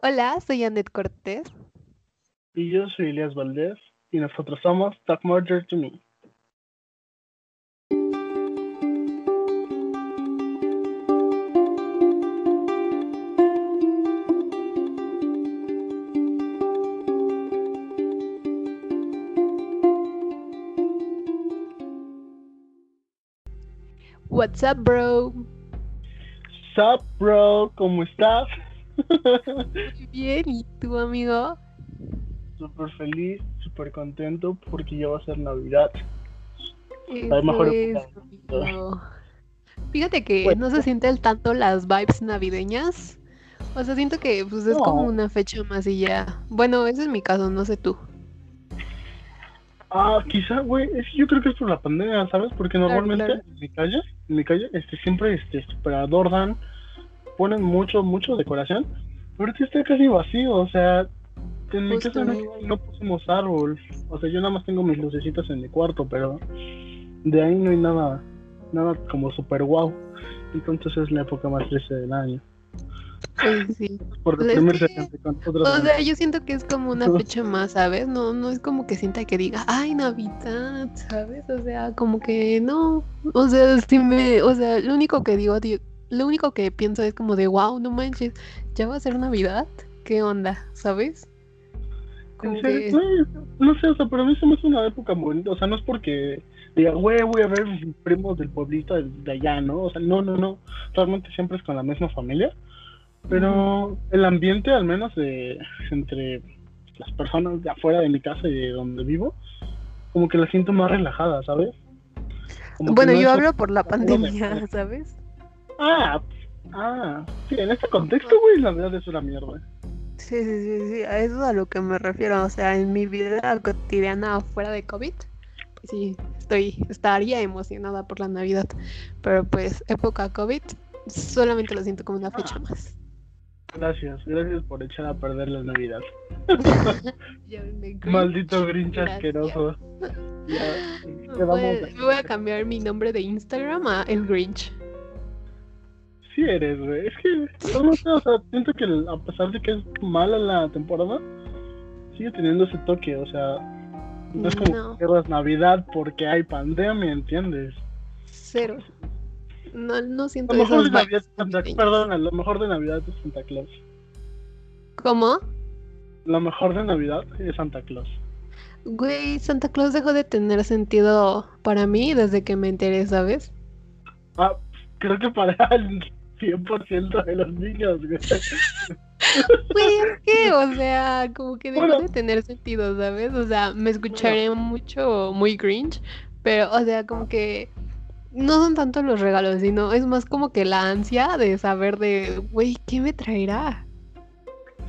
Hola, soy Annette Cortés. Y yo soy Elias Valdés y nosotros somos Talk Murder to Me. What's up, bro? Sup, bro, ¿cómo estás? Bien, ¿y tú, amigo? Súper feliz, súper contento porque ya va a ser Navidad. Eso mejor es, amigo. Fíjate que no se sienten tanto las vibes navideñas. O sea, siento que pues es como una fecha más y ya. Bueno, ese es mi caso, no sé tú. Ah, quizá, güey, es que yo creo que es por la pandemia, ¿sabes? Porque Claro, normalmente claro. en mi calle, en mi calle, este, siempre, este, super adornan, ponen mucho, mucho decoración, pero ahorita está casi vacío, o sea, en mi Justo. casa no, no pusimos árbol, o sea, yo nada más tengo mis lucecitas en mi cuarto, pero de ahí no hay nada, nada como super wow, entonces es la época más triste del año, Pues sí. por que- con O sea, yo siento que es como una fecha más, ¿sabes? No, no es como que sienta que diga, ay, Navidad, ¿sabes? O sea, como que no. O sea, sí me, o sea, lo único que digo, di- lo único que pienso es como de, wow, no manches, ya va a ser Navidad, ¿qué onda? ¿Sabes? Como que- güey, no sé, o sea, pero a mí se me hace una época bonita, o sea, no es porque diga, güey, voy a ver mis primos del pueblito de, de allá, ¿no? O sea, no, no, no, realmente siempre es con la misma familia, pero el ambiente, al menos de entre las personas de afuera de mi casa y de donde vivo, como que la siento más relajada, ¿sabes? Como Bueno, no yo hablo por la de- pandemia, ¿sabes? Ah, ah, sí, en este contexto, güey, la verdad es una mierda. Sí, sí, sí, sí, a eso es a lo que me refiero. O sea, en mi vida cotidiana fuera de COVID, pues sí, estoy, estaría emocionada por la Navidad. Pero pues, época COVID, solamente lo siento como una fecha más. Gracias, gracias por echar a perder la Navidad. Maldito Grinch Gracias. asqueroso. Ya, Me quedamos voy, me voy a cambiar mi nombre de Instagram a El Grinch. Sí eres, güey. Es que, no, no sé, o sea, siento que a pesar de que es mala la temporada, sigue teniendo ese toque, o sea, no es como No. que cierras Navidad porque hay pandemia, ¿entiendes? Cero. No, no siento Lo mejor de Navidad Santa lo mejor de Navidad es Santa Claus. ¿Cómo? Lo mejor de Navidad es Santa Claus. Güey, Santa Claus dejó de tener sentido para mí desde que me enteré, ¿sabes? Ah, creo que para el 100% de los niños, güey. Güey, es que, o sea, como que dejó Bueno. de tener sentido, ¿sabes? O sea, me escucharé mucho, muy Grinch, pero, o sea, como que no son tanto los regalos, sino es más como que la ansia de saber de, güey, ¿qué me traerá?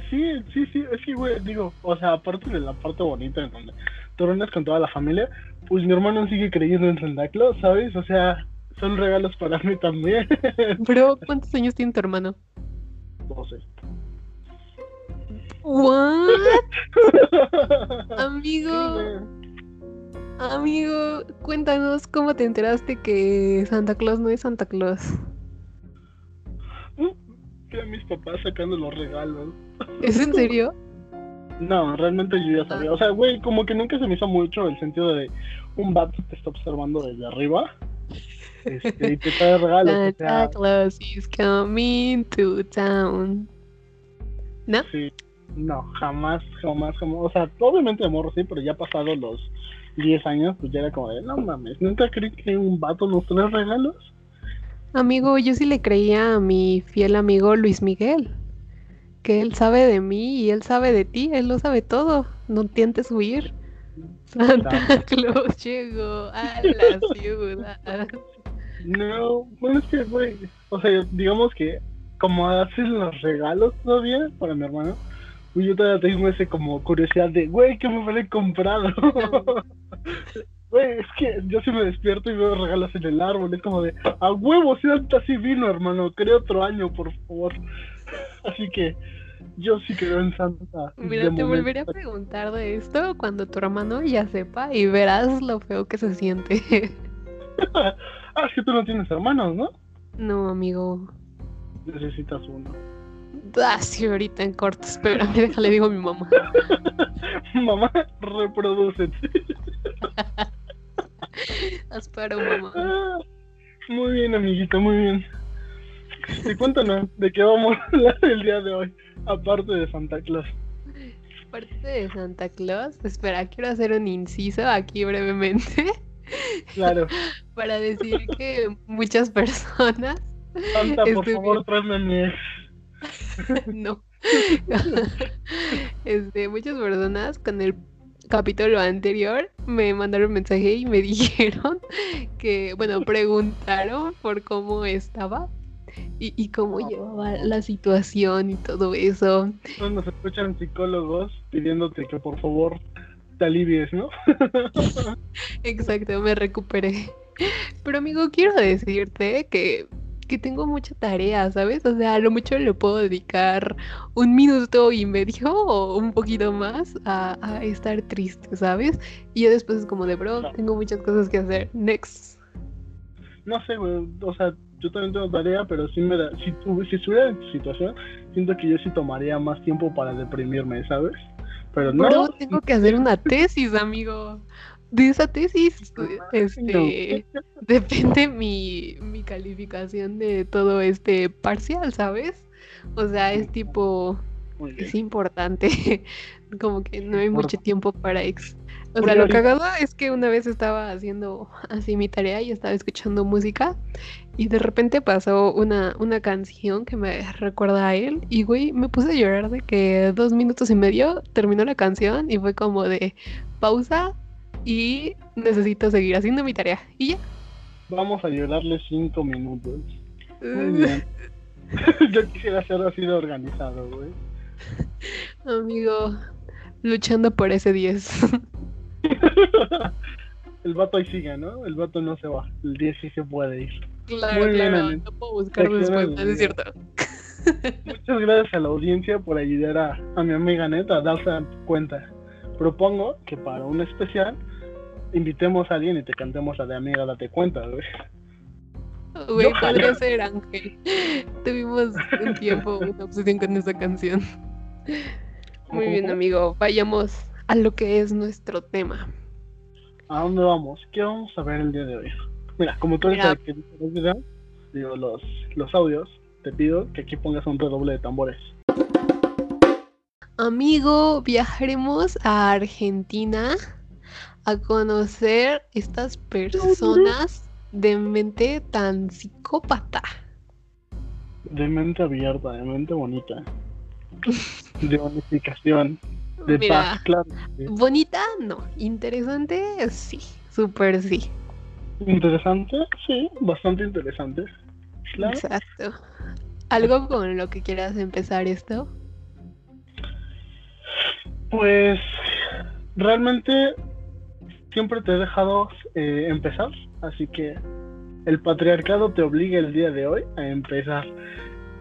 Sí, sí, sí, es que, güey, digo, o sea, aparte de la parte bonita en donde reúnes con toda la familia, pues mi hermano sigue creyendo en Santa Claus, ¿sabes? O sea, son regalos para mí también. Bro, ¿cuántos años tiene tu hermano? 12. ¿What? Amigo, amigo, cuéntanos cómo te enteraste que Santa Claus no es Santa Claus. Que mis papás sacando los regalos. ¿Es en serio? No, realmente yo ya sabía. O sea, güey, como que nunca se me hizo mucho el sentido de un vato te está observando desde arriba. Este, y te trae regalos. O Santa sea, Claus is coming to town. ¿No? sí. No, jamás, jamás, jamás. O sea, obviamente de morro sí, pero ya pasados los 10 años, pues ya era como de, no mames, ¿nunca creí que un vato nos trae regalos? Amigo, yo sí le creía a mi fiel amigo Luis Miguel. Que él sabe de mí y él sabe de ti, él lo sabe todo. No intentes huir. Santa Claus llegó a la ciudad. No, bueno, es que, güey, o sea, digamos que como hacen los regalos todavía para mi hermano, pues yo todavía tengo ese como curiosidad de, güey, ¿qué me hubiera comprado? Güey, es que yo sí me despierto y veo regalos en el árbol, es como de, a huevo, Santa sí vino, hermano, creo otro año, por favor. Así que yo sí creo en Santa. Mira, te momento. volveré a preguntar de esto cuando tu hermano ya sepa y verás lo feo que se siente. ah, es que tú no tienes hermanos, ¿no? No, amigo. Necesitas uno. Ah, sí, ahorita en corto, espérame, déjale digo a mi mamá. mamá, reproduce. Espera, mamá. Ah, muy bien, amiguito, muy bien. Y cuéntanos, ¿de qué vamos a hablar el día de hoy? Aparte de Santa Claus. Aparte de Santa Claus, espera, quiero hacer un inciso aquí brevemente. Claro. Para decir que muchas personas. Santa, por favor, tráeme no. este, muchas personas con el capítulo anterior me mandaron mensaje y me dijeron que, bueno, preguntaron por cómo estaba y, y cómo llevaba la situación y todo eso. Nos escuchan psicólogos pidiéndote que por favor te alivies, ¿no? Exacto, me recuperé. Pero amigo, quiero decirte que que tengo mucha tarea, ¿sabes? O sea, a lo mucho le puedo dedicar un minuto y medio o un poquito más a, estar triste, ¿sabes? Y ya después es como de, bro, tengo muchas cosas que hacer. Next. No sé, güey, o sea, yo también tengo tarea, pero sí me da, si, si estuviera en tu situación, siento que yo sí tomaría más tiempo para deprimirme, ¿sabes? Pero no. Tengo que hacer una tesis, amigo de esa tesis este depende mi, mi calificación de todo este parcial, ¿sabes? O sea, es tipo es importante, como que no hay mucho tiempo para ex. O sea, lo cagado es que una vez estaba haciendo así mi tarea y estaba escuchando música y de repente pasó una, una canción que me recuerda a él y güey, me puse a llorar de que dos minutos y medio terminó la canción y fue como de pausa, y necesito seguir haciendo mi tarea. Y ya. Vamos a llorarle cinco minutos. Muy bien. Yo quisiera ser así de organizado, güey. Amigo, luchando por ese 10. El vato ahí sigue, ¿no? El vato no se va. El 10 sí se puede ir. Claro, Muy claro. Bien, no puedo buscar después, es cierto. Muchas gracias a la audiencia por ayudar a, a mi amiga Neta a darse cuenta. Propongo que para un especial invitemos a alguien y te cantemos la de amiga, date cuenta, güey. Güey, podría ser Ángel. Tuvimos un tiempo una obsesión con esa canción. Muy bien, amigo. Vayamos a lo que es nuestro tema. ¿A dónde vamos? ¿Qué vamos a ver el día de hoy? Mira, como tú eres el que los videos, digo, los, los audios, te pido que aquí pongas un redoble de tambores. Amigo, viajaremos a Argentina a conocer estas personas de mente tan psicópata. De mente abierta, de mente bonita. De bonificación. De paz, claro. Bonita, no. Interesante, sí. Súper sí. Interesante, sí. Bastante interesante. Exacto. ¿Algo con lo que quieras empezar esto? Pues realmente siempre te he dejado eh, empezar, así que el patriarcado te obliga el día de hoy a empezar.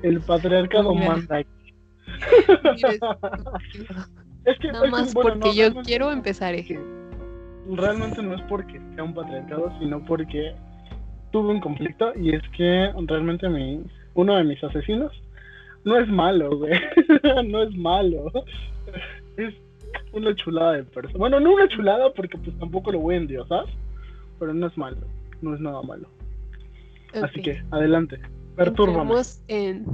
El patriarcado manda aquí. es que, Nada más porque yo quiero empezar. Eh. Realmente no es porque sea un patriarcado, sino porque tuve un conflicto y es que realmente mi, uno de mis asesinos no es malo, güey. no es malo. Es una chulada de persona. Bueno, no una chulada porque pues tampoco lo voy a endiosar, pero no es malo, no es nada malo. Así que, adelante, pertúrbame. Entremos en,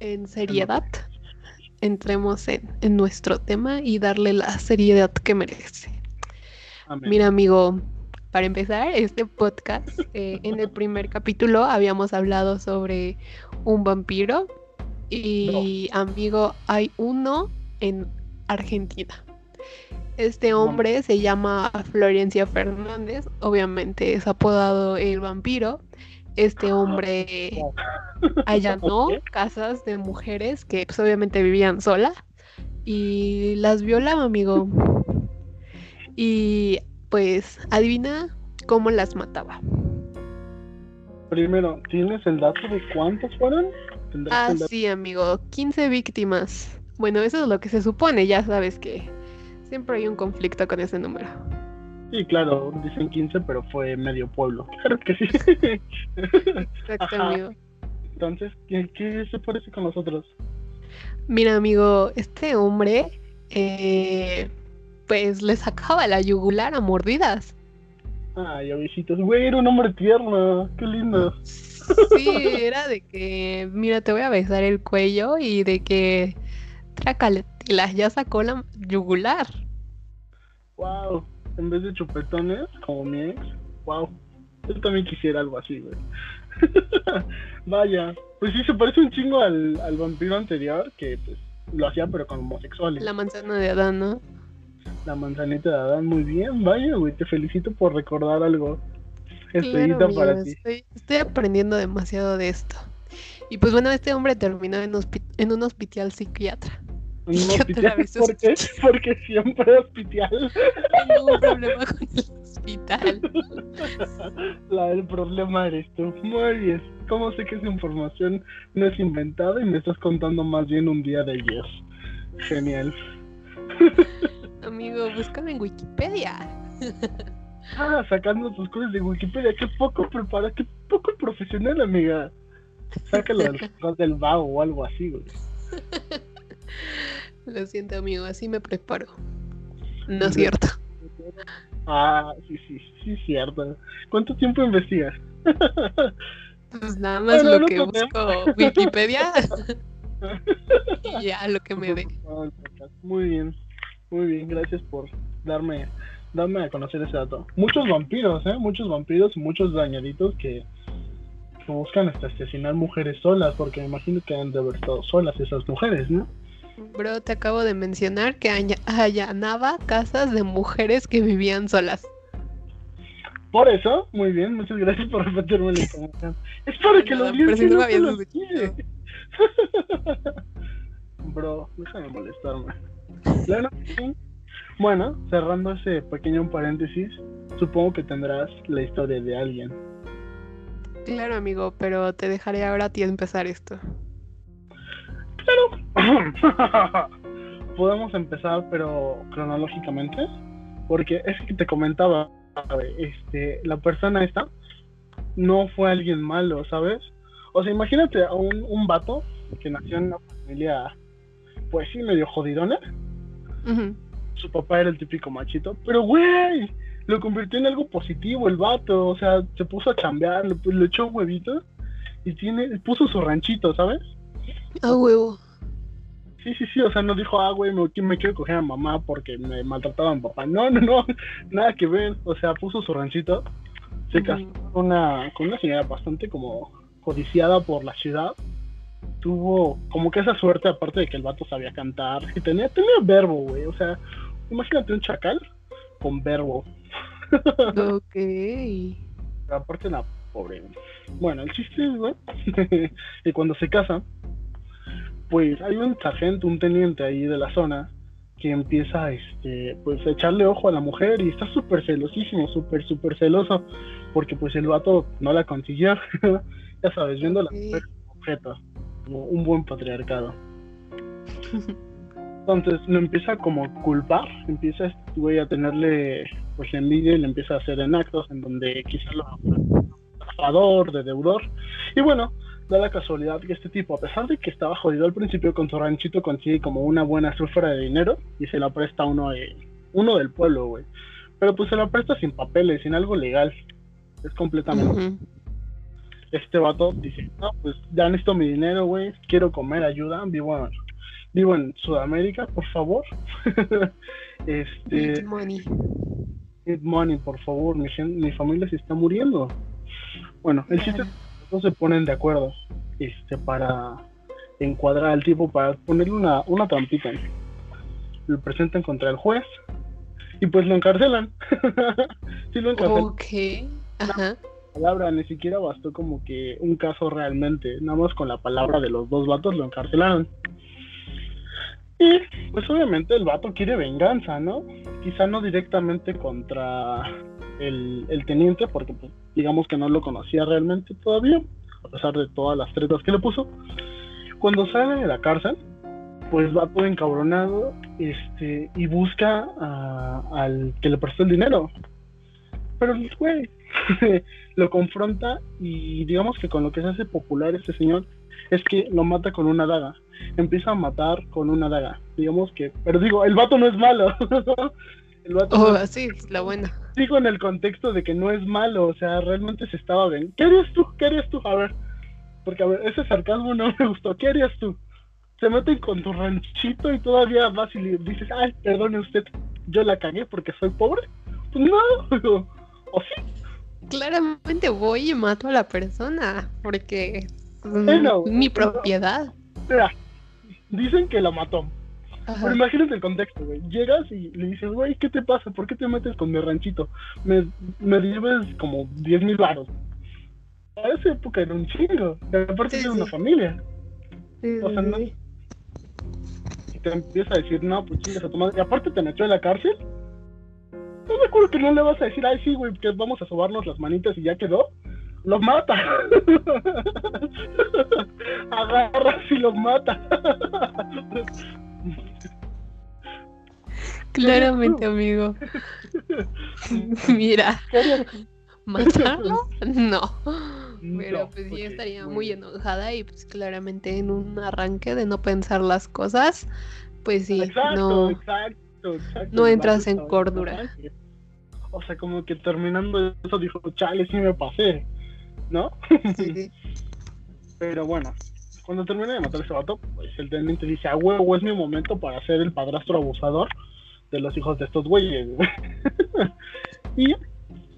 en seriedad, entremos en, en, nuestro tema y darle la seriedad que merece. Mira, amigo, para empezar, este podcast, eh, en el primer capítulo habíamos hablado sobre un vampiro y, amigo, hay uno en Argentina. Este hombre se llama Florencia Fernández, obviamente es apodado el vampiro. Este hombre allanó casas de mujeres que pues, obviamente vivían solas y las violaba, amigo. Y pues adivina cómo las mataba. Primero, ¿tienes el dato de cuántas fueron? Ah, sí, amigo, 15 víctimas. Bueno, eso es lo que se supone, ya sabes que Siempre hay un conflicto con ese número. Sí, claro, dicen 15, pero fue medio pueblo. Claro que sí. Exacto, amigo. Entonces, ¿qué, se parece con nosotros? Mira, amigo, este hombre, eh, pues le sacaba la yugular a mordidas. Ay, avisitos, güey, era un hombre tierno, qué lindo. Sí, era de que, mira, te voy a besar el cuello y de que, trácale, las ya sacó la yugular. Wow, en vez de chupetones, como mi ex, wow, yo también quisiera algo así, güey. Vaya, pues sí, se parece un chingo al, al vampiro anterior, que pues lo hacía pero con homosexuales. La manzana de Adán, ¿no? La manzanita de Adán, muy bien, vaya, güey, te felicito por recordar algo. Estrellita Claro, para ti. Estoy, estoy aprendiendo demasiado de esto. Y pues bueno, este hombre terminó en, en un hospital psiquiatra. En un ¿Qué otra hospital, vez ¿Por qué? Porque siempre hospital. Tengo un problema con el hospital. La del problema eres tú. Muy bien. ¿Cómo sé que esa información no es inventada y me estás contando más bien un día de ayer? Genial. Amigo, búscame en Wikipedia. Ah, sacando tus cosas de Wikipedia. Qué poco prepara, qué poco profesional, amiga. Sácalo del, del vago o algo así, güey. Lo siento, amigo, así me preparo. No es cierto. Ah, sí, sí, sí, cierto. ¿Cuánto tiempo investigas? Pues nada más Bueno, lo que busco Wikipedia y ya lo que me dé. Muy bien, muy bien, gracias por darme, darme a conocer ese dato. Muchos vampiros, ¿eh? Muchos vampiros muchos dañaditos que, que buscan hasta asesinar mujeres solas, porque me imagino que han de haber estado solas esas mujeres, ¿no? Bro, te acabo de mencionar que allanaba casas de mujeres que vivían solas. Por eso, muy bien, muchas gracias por repetirme la información. Es para que Nada, lo pero si no lo. Bro, déjame molestarme. Bueno, cerrando ese pequeño paréntesis, supongo que tendrás la historia de alguien. Claro, amigo, pero te dejaré ahora a ti empezar esto. Podemos empezar, pero cronológicamente, porque es que te comentaba, este, la persona esta no fue alguien malo, ¿sabes? O sea, imagínate a un, un vato que nació en una familia, pues sí, medio jodidona. Su papá era el típico machito, pero güey, lo convirtió en algo positivo el vato, o sea, se puso a chambear, le, le echó huevitos y tiene, puso su ranchito, ¿sabes? A huevo. Sí, sí, sí, o sea, no dijo, ah, güey, me, me quiero coger a mamá porque me maltrataban papá. No, no, no, nada que ver. O sea, puso su ranchito, se casó con una, con una señora bastante como codiciada por la ciudad. Tuvo como que esa suerte, aparte de que el vato sabía cantar, y tenía, tenía verbo, güey. O sea, imagínate un chacal con verbo. Ok. Pero aparte la pobre. Bueno, el chiste es, güey, que cuando se casa, pues hay un sargento, un teniente ahí de la zona que empieza este pues a echarle ojo a la mujer y está súper celosísimo, súper, súper celoso, porque pues el vato no la consiguió, ya sabes, viendo a la mujer como objeto, como un buen patriarcado. Entonces lo empieza como a culpar, empieza este a tenerle pues envidia y le empieza a hacer en actos en donde quizás lo de deudor. Y bueno, da la casualidad que este tipo, a pesar de que estaba jodido al principio con su ranchito, consigue como una buena cifra de dinero y se la presta a uno, de, uno del pueblo, güey. Pero pues se la presta sin papeles, sin algo legal. Es completamente este vato dice, no, pues ya necesito mi dinero, güey, quiero comer, ayuda, vivo en, vivo en Sudamérica, por favor. este, Need money. need money, por favor, mi, mi familia se está muriendo. Bueno, el chiste. No se ponen de acuerdo este, para encuadrar al tipo, para ponerle una, una trampita. Lo presentan contra el juez y pues lo encarcelan. sí lo encarcelan. Ok. Ajá. palabra, ni siquiera bastó como que un caso realmente, nada más con la palabra de los dos vatos lo encarcelaron. Y pues obviamente el vato quiere venganza, ¿no? Quizá no directamente contra el, teniente, porque pues, digamos que no lo conocía realmente todavía, a pesar de todas las tretas que le puso. Cuando sale de la cárcel, pues va todo encabronado este, y busca a- al que le prestó el dinero. Pero el güey lo confronta y digamos que con lo que se hace popular este señor es que lo mata con una daga. Empieza a matar con una daga. Digamos que, pero digo, el vato no es malo. el vato oh, sí, la buena. Digo en el contexto de que no es malo, o sea, realmente se estaba bien. ¿Qué harías tú? ¿Qué harías tú? A ver, porque a ver, ese sarcasmo no me gustó. ¿Qué harías tú? Se meten con tu ranchito y todavía vas y le dices, ay, perdone usted, yo la cagué porque soy pobre. Pues no, o sí. Claramente voy y mato a la persona porque es mi propiedad. Mira, dicen que la mató. Pero imagínate el contexto, güey. Llegas y le dices, güey, ¿qué te pasa? ¿Por qué te metes con mi ranchito? Me, me debes como 10 mil baros. A esa época era un chingo. Aparte de una familia. o sea, no. Y te empieza a decir, no, pues chingas a tu madre. Y aparte te metió en la cárcel. No me acuerdo que no le vas a decir, ay, sí, güey, que vamos a sobarnos las manitas y ya quedó. Los mata. Agarras y los mata. Claramente, amigo. Mira. ¿Matarlo? No. Pero pues yo estaría muy enojada y pues claramente en un arranque de no pensar las cosas, pues sí, no, no entras en cordura. O sea, como que terminando eso dijo, chale, sí me pasé, ¿no? Sí. Pero bueno, cuando termina de matar a ese vato, pues el teniente dice, ah, huevo, es mi momento para ser el padrastro abusador de los hijos de estos güeyes. y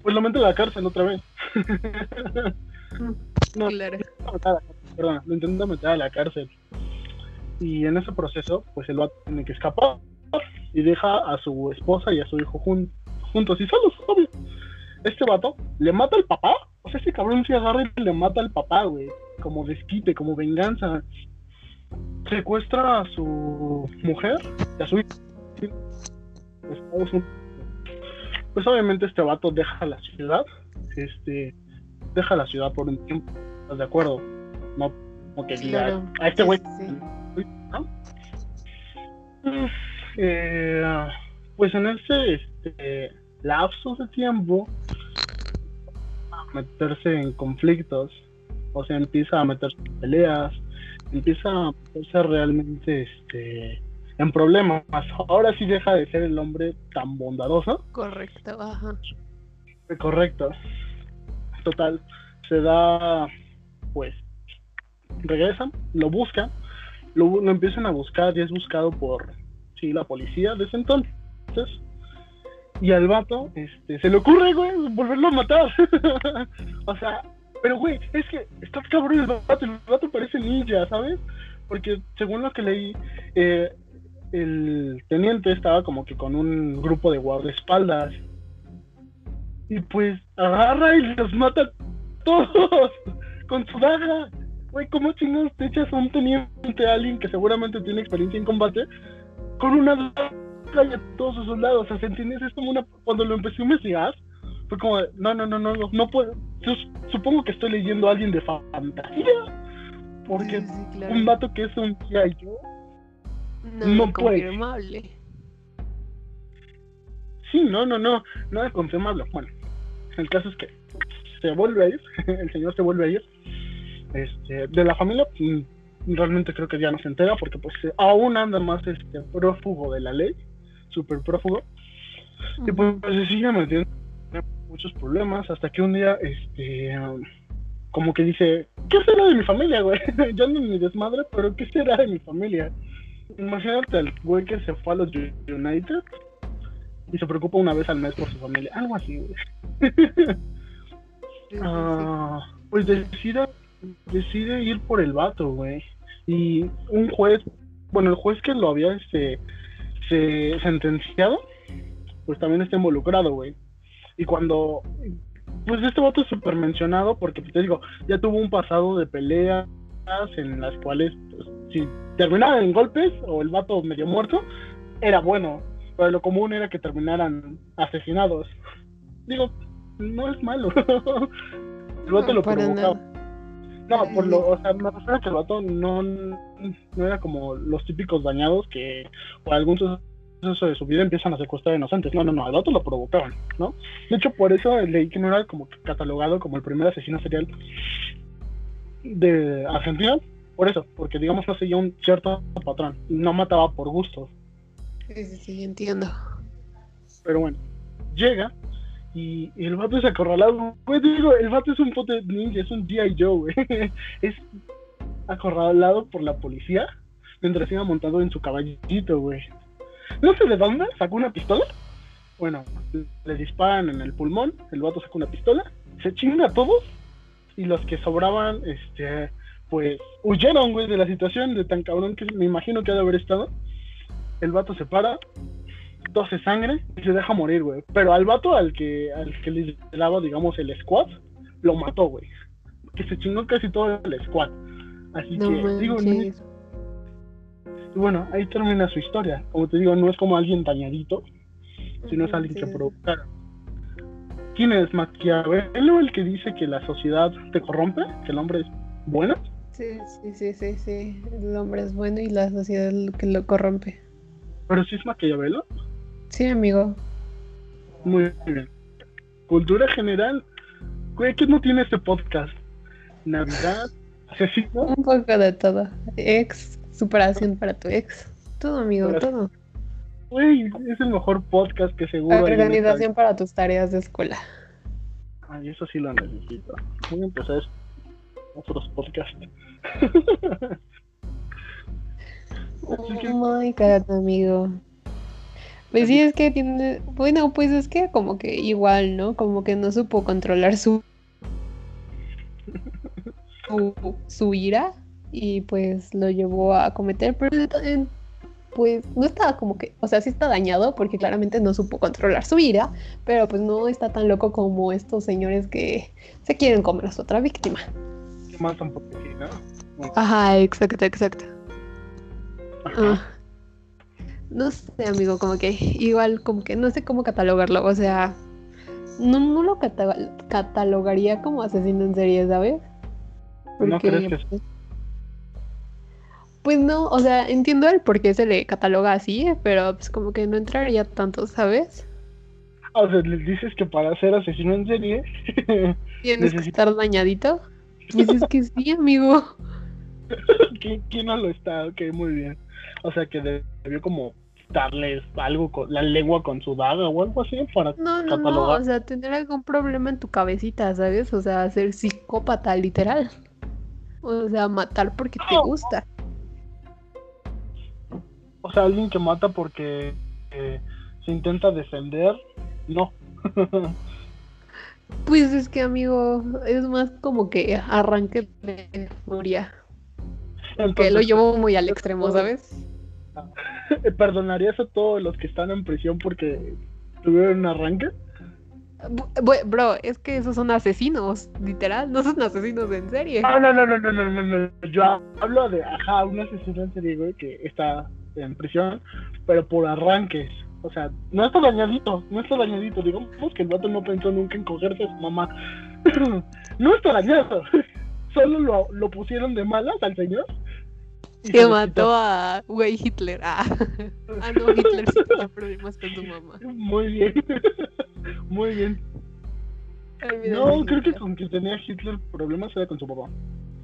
pues lo mete a la cárcel otra vez. no, claro. perdón, lo intenta meter a la cárcel. Y en ese proceso, pues el vato tiene que escapar y deja a su esposa y a su hijo juntos y solos, obvio. Este vato le mata al papá. O sea, ese cabrón se agarra y le mata al papá, güey. Como desquite, como venganza. Secuestra a su mujer y a su hijo pues obviamente este vato deja la ciudad, este, deja la ciudad por un tiempo, ¿estás de acuerdo? No, como que a este güey. Eh, pues en ese este, lapso de tiempo, meterse en conflictos, o sea, empieza a meterse en peleas, empieza a meterse realmente este en problemas. Ahora sí deja de ser el hombre tan bondadoso. Correcto, ajá. Correcto. Total, se da, pues, regresan, lo buscan, lo, empiezan a buscar y es buscado por, sí, la policía de ese entonces. Y al vato, este, se le ocurre, güey, volverlo a matar. o sea, pero, güey, es que está cabrón el vato, el vato parece ninja, ¿sabes? Porque según lo que leí, eh, el teniente estaba como que con un grupo de guardaespaldas. Y pues agarra y los mata todos con su daga. Güey, ¿cómo chingados te echas a un teniente, a alguien que seguramente tiene experiencia en combate, con una daga y a todos sus soldados? O sea, ¿entiendes? Es como una. Cuando lo empecé a investigar, fue como, no, no, no, no, no, puedo. supongo que estoy leyendo a alguien de fantasía. Porque un vato que es un yo no, no confirmable. Sí, no, no, no, no es confirmable. Bueno, el caso es que se vuelve a ir, el señor se vuelve a ir. Este, de la familia, mm, realmente creo que ya no se entera porque pues aún anda más este prófugo de la ley, súper prófugo. Y pues, se sigue metiendo muchos problemas hasta que un día, este, como que dice, ¿qué será de mi familia, güey? Yo ni mi desmadre, pero ¿qué será de mi familia? Imagínate al güey que se fue a los United y se preocupa una vez al mes por su familia. Algo así, güey. Ah, pues decide, decide ir por el vato, güey. Y un juez, bueno, el juez que lo había este, se, sentenciado, pues también está involucrado, güey. Y cuando, pues este vato es súper mencionado porque, pues, te digo, ya tuvo un pasado de peleas en las cuales, pues, si terminaban en golpes o el vato medio muerto, era bueno. Pero lo común era que terminaran asesinados. Digo, no es malo. el vato lo provocaba. No, por lo, o sea, me refiero a que el vato no, no era como los típicos dañados que por algún suceso de su vida empiezan a secuestrar inocentes. No, no, no, el vato lo provocaban, ¿no? De hecho, por eso leí que no era como catalogado como el primer asesino serial de Argentina, Por eso, porque digamos no seguía un cierto patrón. No mataba por gusto. Sí, sí, sí, entiendo. Pero bueno, llega y, el vato es acorralado. Te digo, el vato es un pote ninja, es un G.I. Joe, güey. Es acorralado por la policía mientras iba montado en su caballito, güey. No sé de dónde sacó una pistola. Bueno, le disparan en el pulmón, el vato saca una pistola, se chinga a todos y los que sobraban, este, pues huyeron, güey, de la situación de tan cabrón que me imagino que ha de haber estado. El vato se para, tose sangre y se deja morir, güey. Pero al vato al que, al que le daba, digamos, el squad, lo mató, güey. Que se chingó casi todo el squad. Así No que, digo, no- manches. y bueno, ahí termina su historia. Como te digo, no es como alguien dañadito, sino es alguien sí, que sí. provocaron. ¿Quién es Maquiavelo el que dice que la sociedad te corrompe? ¿Que el hombre es bueno? Sí, sí, sí, sí, sí. El hombre es bueno y la sociedad que lo corrompe. Pero si es Maquiavelo, Sí, amigo. muy bien. Cultura general, ¿qué no tiene este podcast? Navidad, asesino, Un poco de todo. Ex, superación para tu ex. Todo, amigo, Para- todo. güey, es el mejor podcast que seguro Organización para tus tareas de escuela. Ay, eso sí lo necesito. Voy a empezar otros podcasts. Que- Oh my god, amigo. Pues sí, es que tiene. Bueno, pues es que como que igual, ¿no? Como que no supo controlar su. su, su ira y pues lo llevó a cometer, pero pues no estaba como que, o sea, sí está dañado porque claramente no supo controlar su ira, pero pues no está tan loco como estos señores que se quieren comer a su otra víctima. ¿Qué más tampoco sí, no? Ajá, exacto, exacto. ajá. Ah, no sé, amigo, como que igual, como que no sé cómo catalogarlo. O sea, no, no lo cata- catalogaría como asesino en serie, ¿sabes? ¿No crees que- pues, pues no, o sea, entiendo el por qué se le cataloga así, pero pues como que no entraría tanto, ¿sabes? O sea, les dices que para ser asesino en serie Tienes que estar dañadito. Dices que sí, amigo. ¿Quién, quién no lo está? Ok, muy bien. O sea, que debió como darles algo con la lengua con su daga o algo así para No, no, no, catalogar. o sea, tener algún problema en tu cabecita, ¿sabes? O sea, ser psicópata, literal. O sea, matar porque te gusta. O sea, alguien que mata porque eh, se intenta defender. No. Pues es que, amigo, es más como que arranque de furia. Que Entonces, lo llevo muy al extremo, ¿sabes? ¿Perdonarías a todos los que están en prisión porque tuvieron un arranque? Bro, es que esos son asesinos, literal, no son asesinos en serie. Ah, no, no, no, no, no, no, no. Yo hablo de, ajá, un asesino en serie, güey, que está en prisión, pero por arranques. O sea, no está dañadito, no está dañadito. Digamos que el vato no pensó nunca en cogerse a su mamá. no está dañado. Solo lo, lo pusieron de malas al señor. Que mató a güey Hitler. Ah. ah, no, Hitler sí tenía problemas con su mamá. Muy bien. Muy bien. No, creo que con que tenía Hitler problemas era con su papá.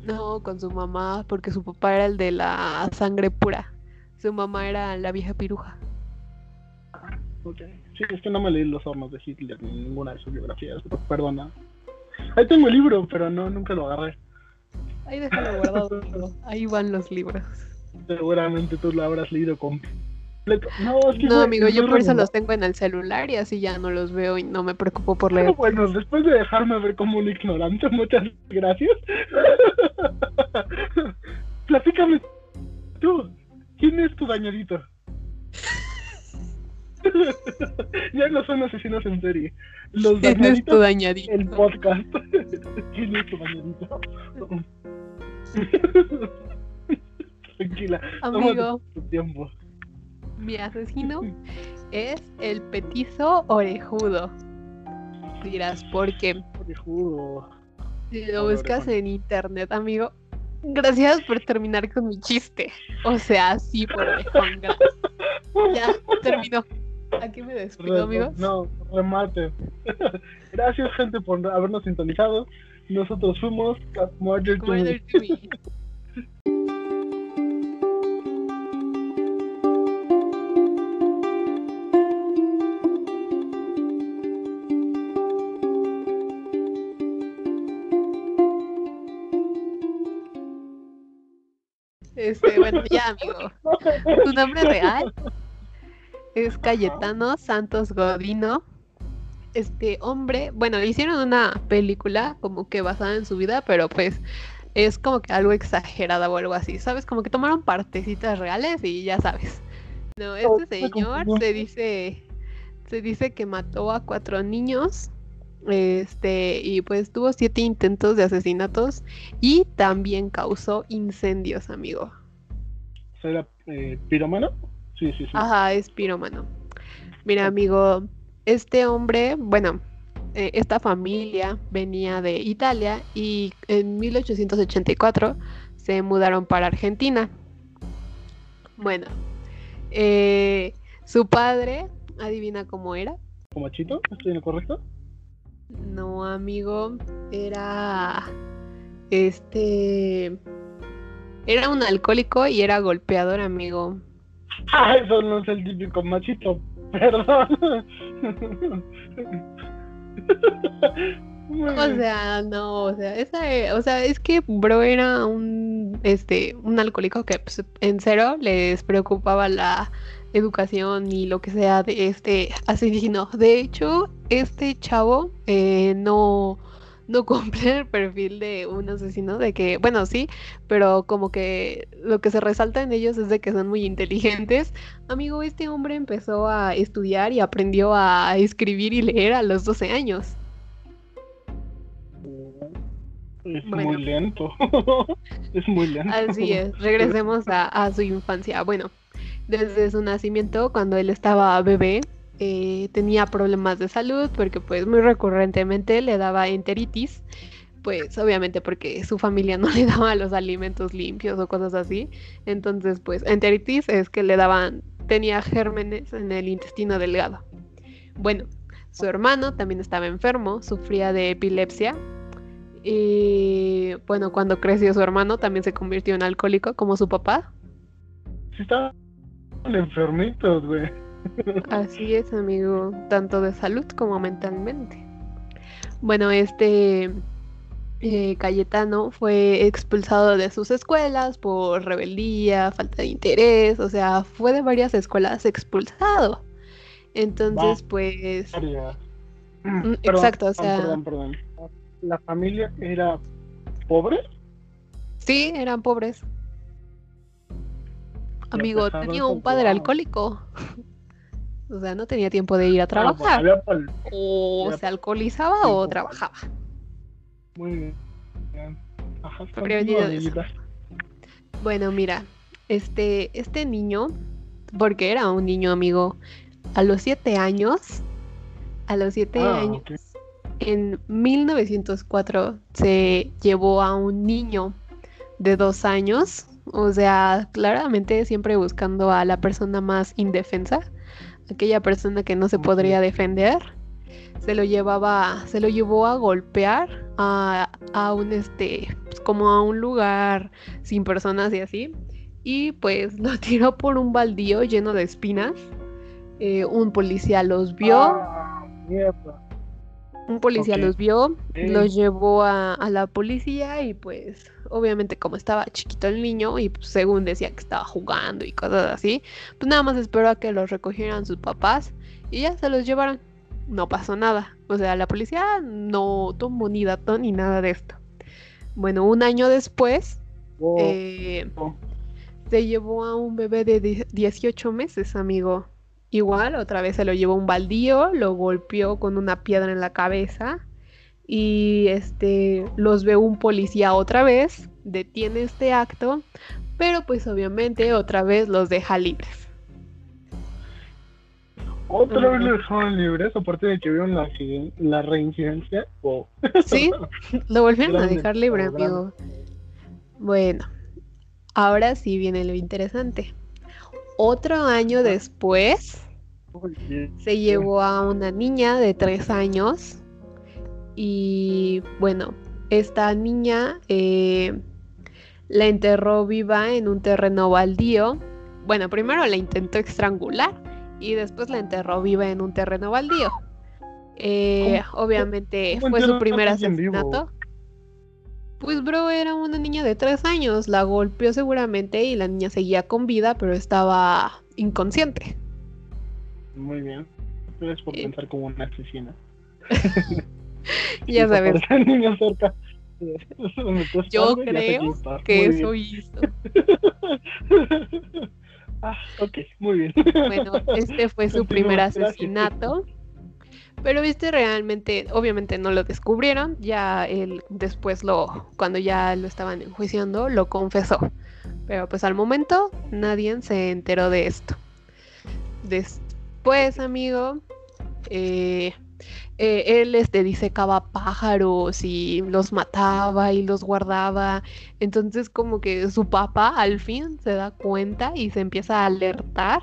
No, con su mamá, porque su papá era el de la sangre pura. Su mamá era la vieja piruja. Ok. Sí, es que no me leí los hornos de Hitler ni ninguna de sus biografías, perdona. Ahí tengo el libro, pero no, nunca lo agarré. Ahí déjalo guardado. amigo. Ahí van los libros. Seguramente tú lo habrás leído completo. No, que No, amigo, yo por eso los tengo en el celular y así ya no los veo y no me preocupo por Pero leer. bueno, después de dejarme ver como un ignorante, muchas gracias. Platícame tú, ¿quién es tu dañadito? ya no son asesinos en serie. Los ¿Quién es dañaditos tu dañadito? el podcast. ¿Quién es tu bañadito? Tranquila, Amigo, tu tiempo. mi asesino es el petizo orejudo. Dirás, ¿por qué? Orejudo. Si lo buscas en internet, amigo. Gracias por terminar con mi chiste. O sea, sí, por. Ya, terminó. Aquí me despido, amigos. No, remate. Gracias, gente, por habernos sintonizado. Nosotros fuimos Cat Murder TV. Este, bueno, ya, amigo. ¿Tu nombre real? es Cayetano Santos Godino. Este hombre, bueno, hicieron una película como que basada en su vida, pero pues es como que algo exagerada o algo así, ¿sabes? Como que tomaron partecitas reales y ya sabes. No, este señor se dice se dice que mató a cuatro niños este, y pues tuvo siete intentos de asesinatos y también causó incendios, amigo. ¿Será eh, piromano? Sí, sí, sí. Ajá, es piromano. Mira, amigo, este hombre, bueno, eh, esta familia venía de Italia y en 1884 se mudaron para Argentina. Bueno, eh, su padre, adivina cómo era. ¿Como Chito? ¿Estoy en lo correcto? No, amigo, era este era un alcohólico y era golpeador, amigo. Ah, eso no es el típico machito, perdón. o sea, no, o sea, esa, o sea, es que bro era un este un alcohólico que pues, en cero les preocupaba la educación y lo que sea de este asesino. De hecho, este chavo eh, no, no cumple el perfil de un asesino, de que, bueno, sí, pero como que lo que se resalta en ellos es de que son muy inteligentes. Amigo, este hombre empezó a estudiar y aprendió a escribir y leer a los 12 años. Es muy lento. es muy lento. Así es, regresemos a, a su infancia. Bueno, desde su nacimiento, cuando él estaba bebé, eh, tenía problemas de salud porque pues muy recurrentemente le daba enteritis, pues obviamente porque su familia no le daba los alimentos limpios o cosas así. Entonces pues enteritis es que le daban, tenía gérmenes en el intestino delgado. Bueno, su hermano también estaba enfermo, sufría de epilepsia. Y bueno, cuando creció su hermano también se convirtió en alcohólico como su papá. Sí, estaba enfermitos, güey. Así es, amigo, tanto de salud como mentalmente. Bueno, este eh, Cayetano fue expulsado de sus escuelas por rebeldía, falta de interés, o sea, fue de varias escuelas expulsado. Entonces, pues... Mm, exacto, o sea... Perdón, perdón. ¿La familia era pobre? Sí, eran pobres. Amigo, tenía un padre alcohólico. O sea, no tenía tiempo de ir a ah, pues, trabajar. o se alcoholizaba o trabajaba. Muy bien. Ajá, bueno, mira, este, este niño, porque era un niño amigo, a los siete años, a los siete ah, años, en 1904 se llevó a un niño de dos años o sea, claramente siempre buscando a la persona más indefensa, aquella persona que no se podría defender. Se lo llevaba, se lo llevó a golpear a, a un este, pues, como a un lugar sin personas y así. Y pues lo tiró por un baldío lleno de espinas. Eh, un policía los vio. Ah, un policía los vio, los llevó a, a, la policía y pues obviamente como estaba chiquito el niño y pues, según decía que estaba jugando y cosas así, pues nada más esperó a que los recogieran sus papás y ya se los llevaron. No pasó nada. O sea, la policía no tomó ni dato ni nada de esto. Bueno, un año después eh, se llevó a un bebé de 18 meses, amigo. Igual, otra vez se lo llevó un baldío, lo golpeó con una piedra en la cabeza y este los ve un policía otra vez, detiene este acto, pero pues obviamente otra vez los deja libres. ¿Otra vez los dejaron libres aparte de que vieron la, la reincidencia? Sí, lo volvieron a dejar libre, amigo. Bueno, ahora sí viene lo interesante. Otro año después, se llevó a una niña de tres años y bueno, esta niña eh, la enterró viva en un terreno baldío. Bueno, primero la intentó estrangular y después la enterró viva en un terreno baldío. Eh, obviamente fue su primer asesinato. Pues bro, era una niña de tres años, la golpeó seguramente y la niña seguía con vida, pero estaba inconsciente. Muy bien. Gracias por Eh. pensar como una asesina. Ya sabes. Niño cerca. Yo creo que eso bien. hizo. ah, ok, muy bien. Bueno, este fue su Continúa, primer gracias. asesinato. Pero este realmente, obviamente no lo descubrieron, ya él después lo, cuando ya lo estaban enjuiciando, lo confesó. Pero pues al momento nadie se enteró de esto. Después, amigo, eh, eh, él este, disecaba pájaros y los mataba y los guardaba. Entonces como que su papá al fin se da cuenta y se empieza a alertar.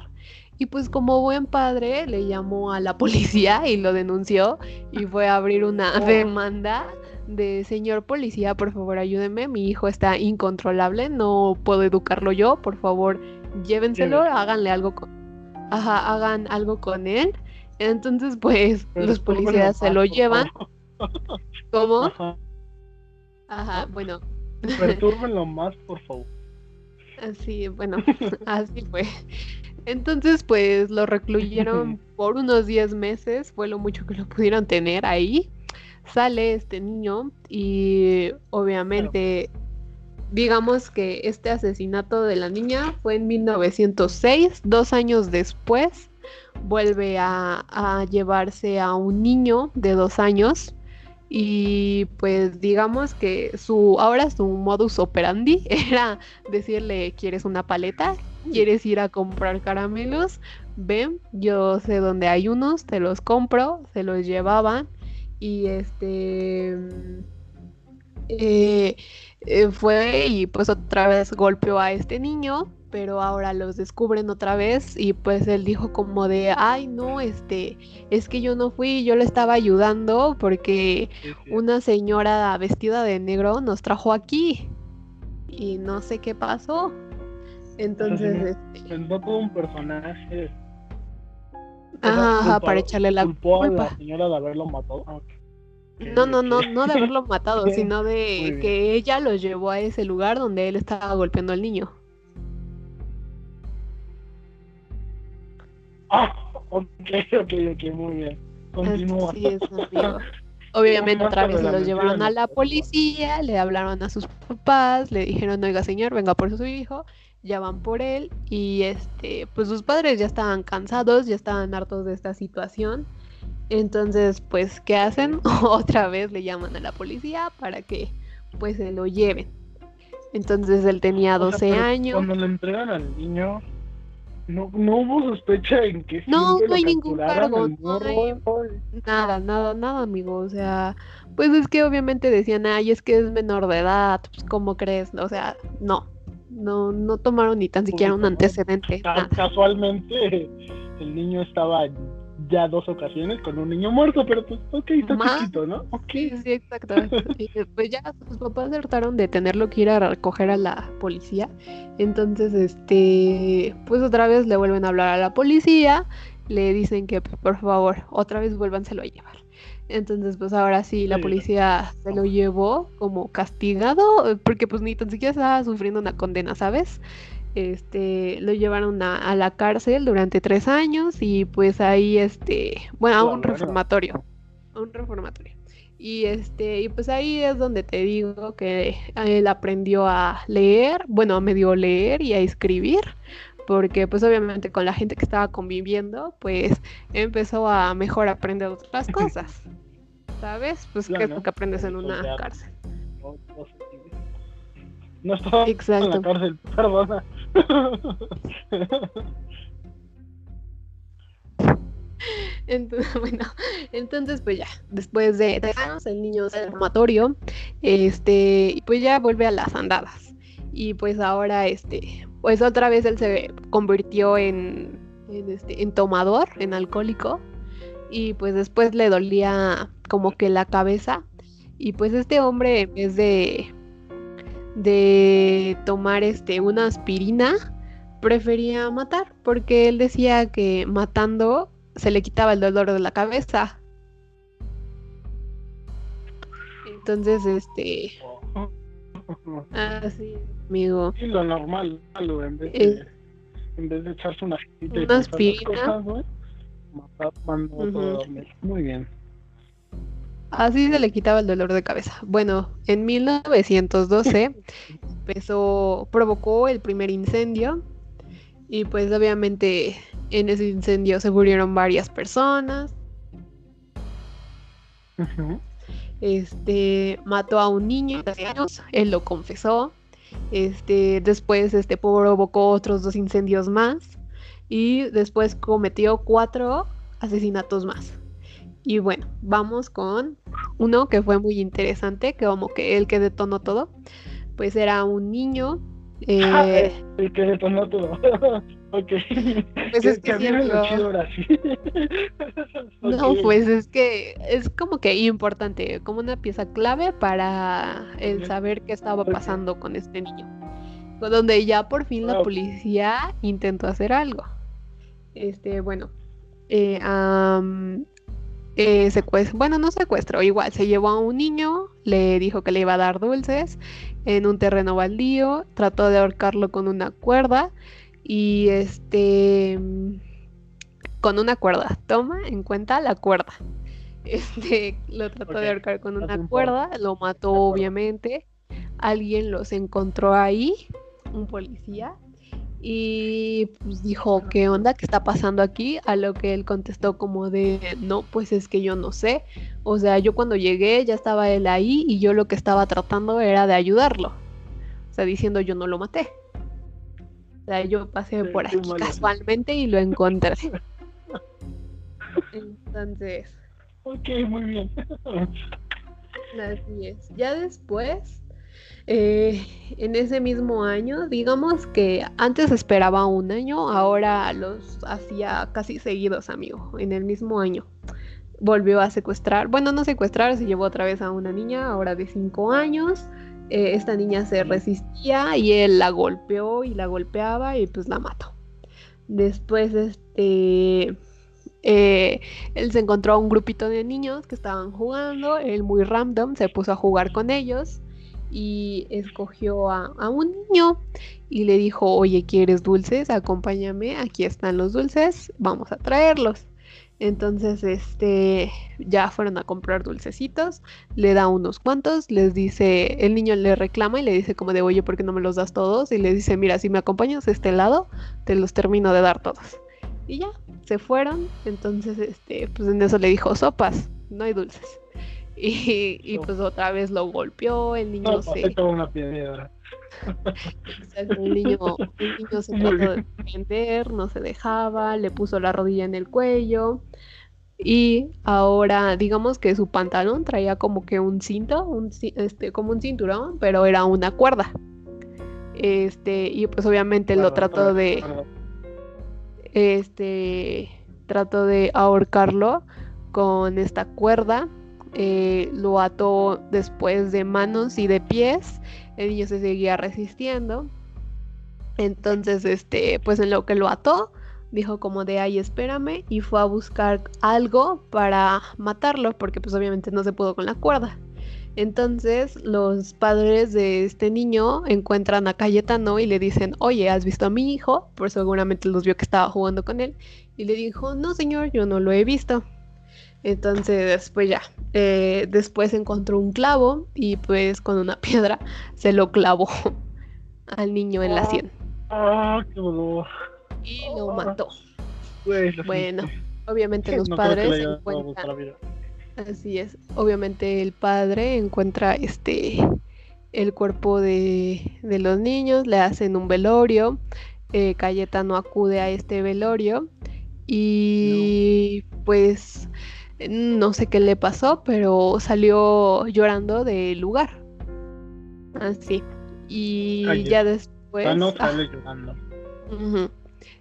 Y pues como buen padre le llamó a la policía y lo denunció y fue a abrir una Oh. demanda de señor policía, por favor ayúdeme, mi hijo está incontrolable, no puedo educarlo yo, por favor llévenselo, háganle algo con... Ajá, hagan algo con él. Entonces pues Pero los policías se lo llevan. ¿Cómo? Ajá. Ajá, bueno, Pertúrbenlo más, por favor. Así, bueno, así fue. Entonces, pues lo recluyeron por unos 10 meses, fue lo mucho que lo pudieron tener ahí. Sale este niño y obviamente, digamos que este asesinato de la niña fue en 1906, dos años después, vuelve a, llevarse a un niño de dos años. Y pues digamos que su ahora su modus operandi era decirle, ¿quieres una paleta? ¿Quieres ir a comprar caramelos? Ven, yo sé dónde hay unos, te los compro, se los llevaban y este eh, eh, fue y pues otra vez golpeó a este niño, pero ahora los descubren otra vez y pues él dijo como de, ay no, este, es que yo no fui, yo le estaba ayudando porque una señora vestida de negro nos trajo aquí y no sé qué pasó. Entonces, este, Inventó todo un personaje. ajá, ajá, culpó- para echarle la culpó a la culpa. señora de haberlo matado. Ah. No, no, no, no de haberlo matado, sino de que ella lo llevó a ese lugar donde él estaba golpeando al niño. Ah, ok, ok, ok, muy bien. Continúa. Así es, amigo. Obviamente otra vez se los llevaron a la policía, le hablaron a sus papás, le dijeron, oiga señor, venga por su hijo, ya van por él y este, pues sus padres ya estaban cansados, ya estaban hartos de esta situación. Entonces, pues, ¿qué hacen? Otra vez le llaman a la policía para que pues se lo lleven. Entonces él tenía O sea, 12 pero años. Cuando le entregan al niño, no, no hubo sospecha en que No, no hay ningún cargo, no hay-. Nada, nada, nada, amigo. O sea, pues es que obviamente decían, ay, es que es menor de edad, pues ¿cómo crees? O sea, no, no, no tomaron ni tan siquiera un antecedente, nada. Casualmente, el niño estaba ya dos ocasiones con un niño muerto, pero pues, ok, está Más. chiquito, ¿no? Ok. Sí, exacto. Pues ya sus papás trataron de tenerlo que ir a recoger a la policía. Entonces, este, pues otra vez le vuelven a hablar a la policía, le dicen que pues, por favor, otra vez vuélvanselo a llevar. Entonces, pues ahora sí, la policía se lo llevó como castigado, porque pues ni tan siquiera estaba sufriendo una condena, ¿sabes? Este, lo llevaron a, a la cárcel durante tres años y pues ahí, este, bueno, a un reformatorio, a un reformatorio. Y este, y pues ahí es donde te digo que él aprendió a leer, bueno, a medio leer y a escribir, porque pues obviamente con la gente que estaba conviviendo, pues empezó a mejor aprender otras cosas. ¿Sabes? Pues qué es Claro, lo que aprendes en una cárcel. No, no sé, no estaba en la Exacto. cárcel, perdona. Entonces, bueno, entonces pues ya, después de tres años el niño sale del reformatorio, este, pues ya vuelve a las andadas. Y pues ahora, este, pues otra vez él se convirtió en, en, este, en tomador, en alcohólico. Y pues después le dolía como que la cabeza. Y pues este hombre, en vez de, de tomar este, una aspirina, prefería matar, porque él decía que matando se le quitaba el dolor de la cabeza. Entonces, este, Así, amigo. Sí, lo normal, en vez Eh. de, en vez de echarse una Una aspirina. cosas, matar- Ujú. dormir. Muy bien. Así se le quitaba el dolor de cabeza. Bueno, en 1912 empezó, provocó el primer incendio y pues obviamente en ese incendio se murieron varias personas. Este mató a un niño de 13 años, él lo confesó. Este, después este provocó otros dos incendios más y después cometió cuatro asesinatos más. Y bueno, vamos con uno que fue muy interesante, que como que el que detonó todo, pues era un niño. eh, Ah, eh, el que detonó todo. ok. Pues es que lo chido ahora sí. No, pues es que es como que importante, como una pieza clave para el saber qué estaba pasando con este niño. Donde ya por fin la Ah, policía intentó hacer algo. Este, bueno, eh, eh, bueno, no secuestró, igual se llevó a un niño, le dijo que le iba a dar dulces en un terreno baldío, trató de ahorcarlo con una cuerda y este con una cuerda. Toma en cuenta la cuerda. Este lo trató de ahorcar con una un cuerda, lo mató obviamente. Alguien los encontró ahí, un policía, y pues dijo, ¿qué onda? ¿Qué está pasando aquí? A lo que él contestó como de, no, pues es que yo no sé. O sea, yo cuando llegué ya estaba él ahí y yo lo que estaba tratando era de ayudarlo. O sea, diciendo yo no lo maté. O sea, yo pasé Sí, por aquí malo. casualmente y lo encontré. Entonces, Ok, muy bien. Así es. Ya después, eh, en ese mismo año, digamos que antes esperaba un año, ahora los hacía casi seguidos, amigo, en el mismo año. Volvió a secuestrar, bueno, no secuestrar, se llevó otra vez a una niña, ahora de 5 años. Eh, esta niña se resistía y él la golpeó y la golpeaba y pues la mató. Después, este, eh, él se encontró a un grupito de niños que estaban jugando, él muy random se puso a jugar con ellos y escogió a, a un niño y le dijo, oye, ¿quieres dulces? Acompáñame, aquí están los dulces, vamos a traerlos. Entonces, este, ya fueron a comprar dulcecitos, le da unos cuantos, les dice, el niño le reclama y le dice como de, oye, ¿por qué no me los das todos? Y le dice, mira, si me acompañas a este lado, te los termino de dar todos. Y ya, se fueron, entonces, este, pues en eso le dijo, sopas, no hay dulces. Y, y pues otra vez lo golpeó, el niño No, se... como una piedra. Exacto, el niño, el niño se trató de defender, no se dejaba, le puso la rodilla en el cuello y ahora digamos que su pantalón traía como que un cinto, un, este, como un cinturón, pero era una cuerda. Este, y pues obviamente lo trató de, este, trató de ahorcarlo con esta cuerda, eh, lo ató después de manos y de pies, el niño se seguía resistiendo, entonces, este, pues en lo que lo ató, dijo como de, ay, espérame, y fue a buscar algo para matarlo, porque pues obviamente no se pudo con la cuerda. Entonces los padres de este niño encuentran a Cayetano y le dicen, oye, ¿has visto a mi hijo? Pues seguramente los vio que estaba jugando con él. Y le dijo, no señor, yo no lo he visto. Entonces, pues ya, eh, después encontró un clavo y pues con una piedra se lo clavó al niño en la sien Ah, qué dolor. y lo mató. Lo Bueno, obviamente los No padres encuentran, así es, obviamente el padre encuentra este el cuerpo de, de los niños, le hacen un velorio, eh, Cayetano acude a este velorio y pues no sé qué le pasó, pero salió llorando del lugar. Así. Y Ay, ya después... Ah, no ah, sale llorando.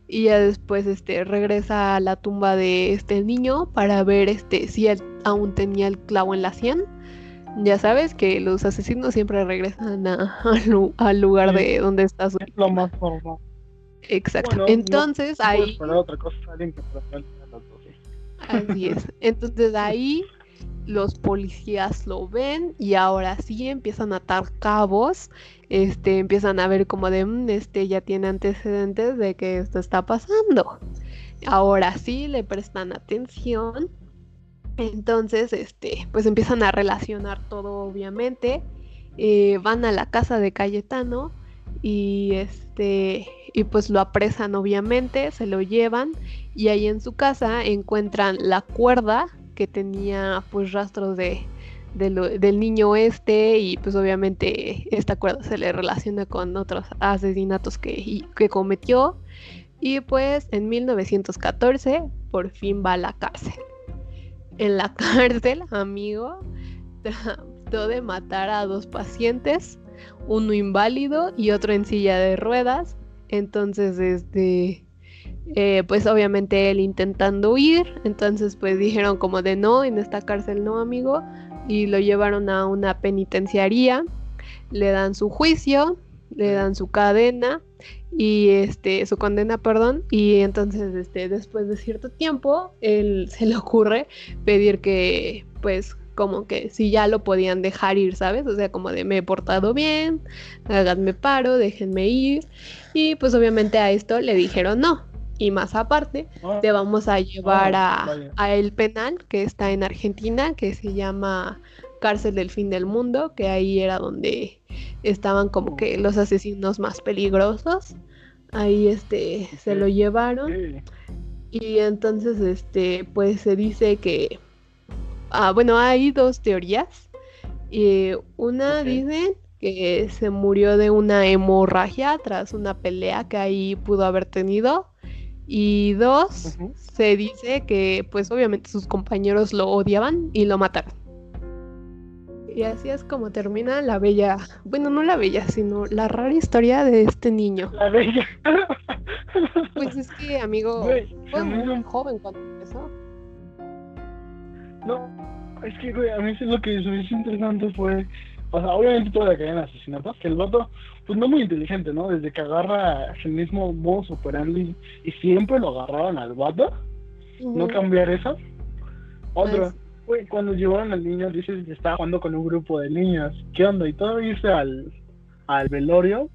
Y ya después este regresa a la tumba de este niño para ver este si él aún tenía el clavo en la sien. Ya sabes que los asesinos siempre regresan a- al lu- al lugar Sí. de donde está su Es lo más normal. Exacto. Bueno, no- Entonces No puedo ahí otra cosa, alguien que Así es. Entonces ahí los policías lo ven y ahora sí empiezan a atar cabos, este, empiezan a ver como de, "Mm, este ya tiene antecedentes de que esto está pasando. Ahora sí le prestan atención. Entonces, este, pues empiezan a relacionar todo obviamente. Eh, van a la casa de Cayetano y este y pues lo apresan obviamente, se lo llevan y ahí en su casa encuentran la cuerda que tenía pues rastros de, del niño este y pues obviamente esta cuerda se le relaciona con otros asesinatos que, que cometió y pues en 1914 por fin va a la cárcel. En la cárcel, amigo, trató de matar a dos pacientes, uno inválido y otro en silla de ruedas. Entonces, este, eh, pues obviamente él intentando huir, entonces pues dijeron como de no, en esta cárcel no, amigo, y lo llevaron a una penitenciaría, le dan su juicio, le dan su cadena y este su condena, perdón, y entonces este después de cierto tiempo él se le ocurre pedir que pues como que si ya lo podían dejar ir, ¿sabes? O sea, como de me he portado bien, háganme paro, déjenme ir. Y pues obviamente a esto le dijeron no. Y más aparte, Ah, te vamos a llevar Ah, a, a el penal que está en Argentina, que se llama Cárcel del Fin del Mundo, que ahí era donde estaban como que los asesinos más peligrosos. Ahí este se lo llevaron. Y entonces, este, pues se dice que, ah, bueno, hay dos teorías. Y una Ok. dice que se murió de una hemorragia tras una pelea que ahí pudo haber tenido. Y dos, se dice que, pues obviamente sus compañeros lo odiaban y lo mataron. Y así es como termina la bella, bueno, no la bella, sino la rara historia de este niño. La bella. Pues es que, amigo, fue muy joven cuando empezó. No, es que, güey, a mí sí lo que se me hizo interesante fue, o sea, obviamente toda la cadena de asesinatos, que el vato, pues no muy inteligente, ¿no? Desde que agarra el mismo modo operandi y siempre lo agarraban al vato, no cambiar eso. Otra, Pues- güey, cuando llevaron al niño, dices que estaba jugando con un grupo de niñas, ¿qué onda? Y todo irse al, al velorio,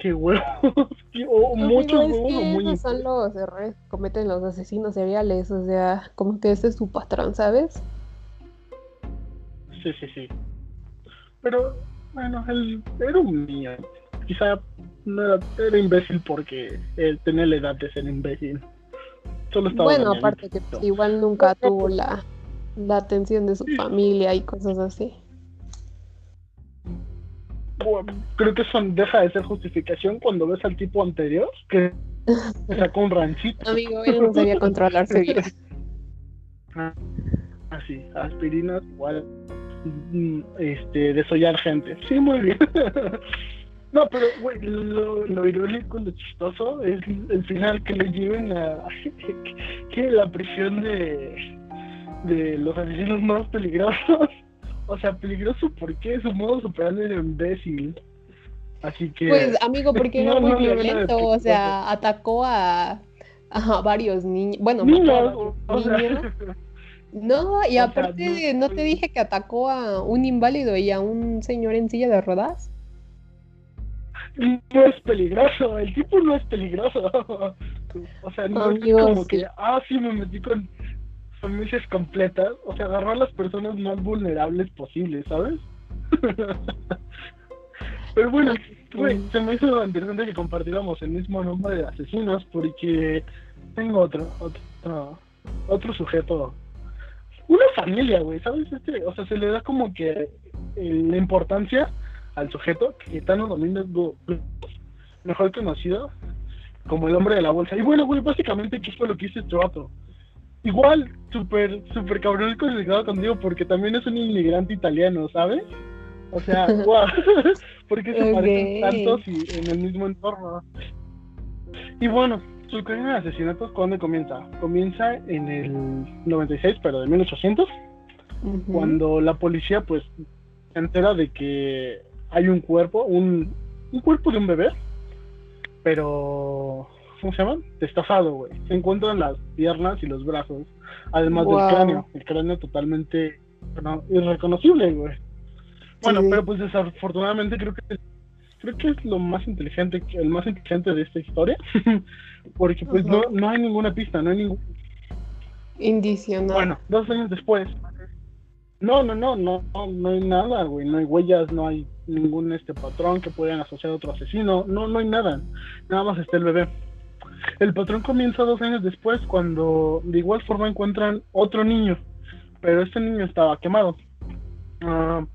qué huevos, qué- o Pues, muchos huevos que muy esos son los errores que cometen los asesinos seriales, o sea, como que ese es su patrón, ¿sabes? Sí, sí, sí. Pero, bueno, él era un niño. Quizá no era, era imbécil porque él tenía la edad de ser imbécil. Solo estaba Bueno, aparte que igual nunca tuvo la, la atención de su familia y cosas así. Bueno, Creo que eso deja de ser justificación cuando ves al tipo anterior que sacó un ranchito. Amigo, él no sabía controlarse bien. Así, aspirinas igual. mm, Este, desollar gente. Sí, muy bien. No, pero, güey, lo, lo irónico, lo chistoso es el final que le lleven a que la prisión de, de los asesinos más peligrosos. O sea, peligroso porque su modo superando era imbécil. Así que. Pues, amigo, porque era No, muy no, no, no, violento, no, o sea, atacó a, a varios niños. Bueno, niños, o sea, No, y aparte, no- ¿no te dije que atacó a un inválido y a un señor en silla de ruedas? no es peligroso, el tipo no es peligroso. O sea, no Amigo, es como sí. que, ah, sí, me metí con familias completas. O sea, agarró a las personas más vulnerables posibles, ¿sabes? Pero bueno, güey, se me hizo interesante que compartiéramos el mismo nombre de asesinos porque tengo otro, otro, otro sujeto. Una familia, güey, ¿sabes? Este, o sea, se le da como que eh, la importancia al sujeto, Cayetano Domínguez mejor conocido como el hombre de la bolsa. Y bueno, güey, básicamente, ¿qué fue lo que hizo este vato? Igual, súper, súper cabrón conectado contigo porque también es un inmigrante italiano, ¿sabes? O sea, guau, porque se Ok. parecen tantos y en el mismo entorno. Y bueno, su cadena de asesinatos, ¿cuándo comienza? Comienza en el 96, pero de 1800 Ujú. cuando la policía pues se entera de que hay un cuerpo, un, un cuerpo de un bebé, pero ¿cómo se llama? Destazado, güey. Se encuentran las piernas y los brazos, además Wow. del cráneo, el cráneo totalmente irreconocible, güey. Bueno, pero pues desafortunadamente creo que creo que es lo más inteligente, el más inteligente de esta historia, porque pues no, no hay ninguna pista, no hay ningún indicio, ¿no? Bueno, dos años después. No, no, no, no, no, hay nada, güey, no hay huellas, no hay ningún este patrón que puedan asociar a otro asesino, no, no hay nada, nada más está el bebé. El patrón comienza dos años después cuando de igual forma encuentran otro niño, pero este niño estaba quemado. Uh,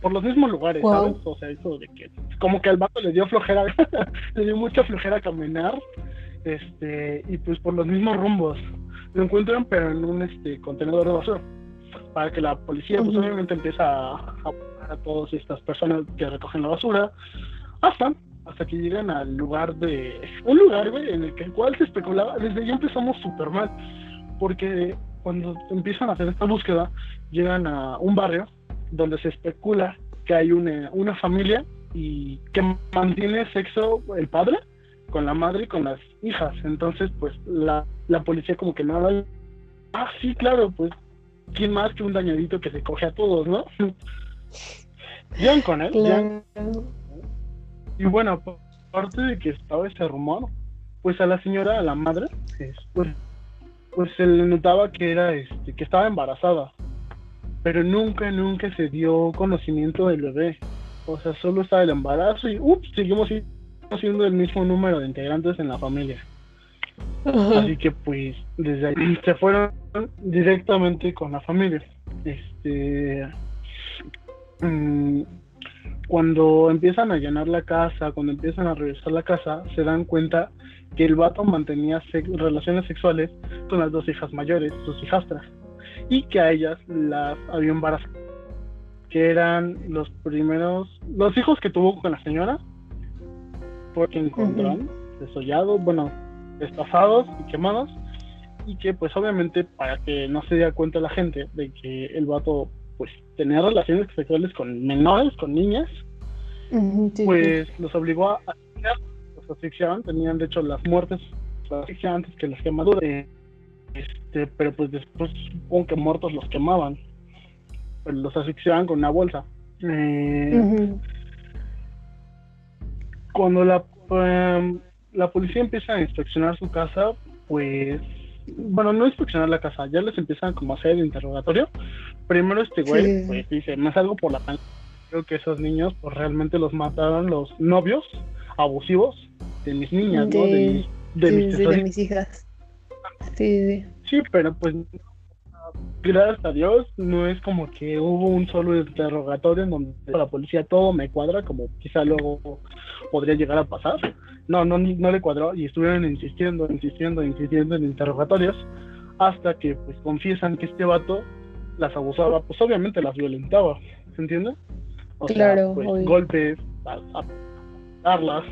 por los mismos lugares, ¿sabes? O sea, eso de que como que al vato le dio flojera, le dio mucha flojera caminar, este, y pues por los mismos rumbos. Lo encuentran pero en un este contenedor de basura. Para que la policía pues obviamente empieza a, buscar a todas estas personas que recogen la basura, hasta hasta que llegan al lugar de un lugar güey en el que cual se especulaba desde ahí empezamos súper mal porque cuando empiezan a hacer esta búsqueda llegan a un barrio donde se especula que hay una, una familia y que mantiene sexo el padre con la madre y con las hijas. Entonces, pues la, la policía como que nada. Ah, sí, claro, pues, ¿quién más que un dañadito que se coge a todos, no? Llegan con él, Y bueno, aparte de que estaba ese rumor, pues a la señora, a la madre, pues, pues se le notaba que era, este, que estaba embarazada pero nunca, nunca se dio conocimiento del bebé. O sea, solo estaba el embarazo y ups, seguimos siendo el mismo número de integrantes en la familia. Así que pues desde ahí se fueron directamente con la familia. Este mm, cuando empiezan a llenar la casa, cuando empiezan a revisar la casa, se dan cuenta que el vato mantenía relaciones sexuales con las dos hijas mayores, sus hijastras y que a ellas las había embarazado, que eran los primeros, los hijos que tuvo con la señora, porque encontraron desollados, bueno, destazados y quemados, y que pues obviamente para que no se diera cuenta la gente de que el vato pues tenía relaciones sexuales con menores, con niñas, pues los obligó a los asfixiaban, tenían de hecho las muertes las antes que las quemaduras. Este, pero pues después supongo que muertos los quemaban, pues los asfixiaban con una bolsa. Eh, cuando la, em, la policía empieza a inspeccionar su casa, pues bueno, no inspeccionar la casa, ya les empiezan como a hacer el interrogatorio. Primero este güey, pues dice, me salgo por la Creo que esos niños, pues realmente los mataron los novios abusivos de mis niñas, de, ¿no? De, de mis hijas. Sí, sí. pero pues gracias a Dios no es como que hubo un solo interrogatorio en donde la policía todo me cuadra como quizá luego podría llegar a pasar. No, no, no le cuadró y estuvieron insistiendo, insistiendo, insistiendo en interrogatorios hasta que pues confiesan que este vato las abusaba, pues obviamente las violentaba, ¿se entiende? O claro, sea, pues, golpes, a, darlas,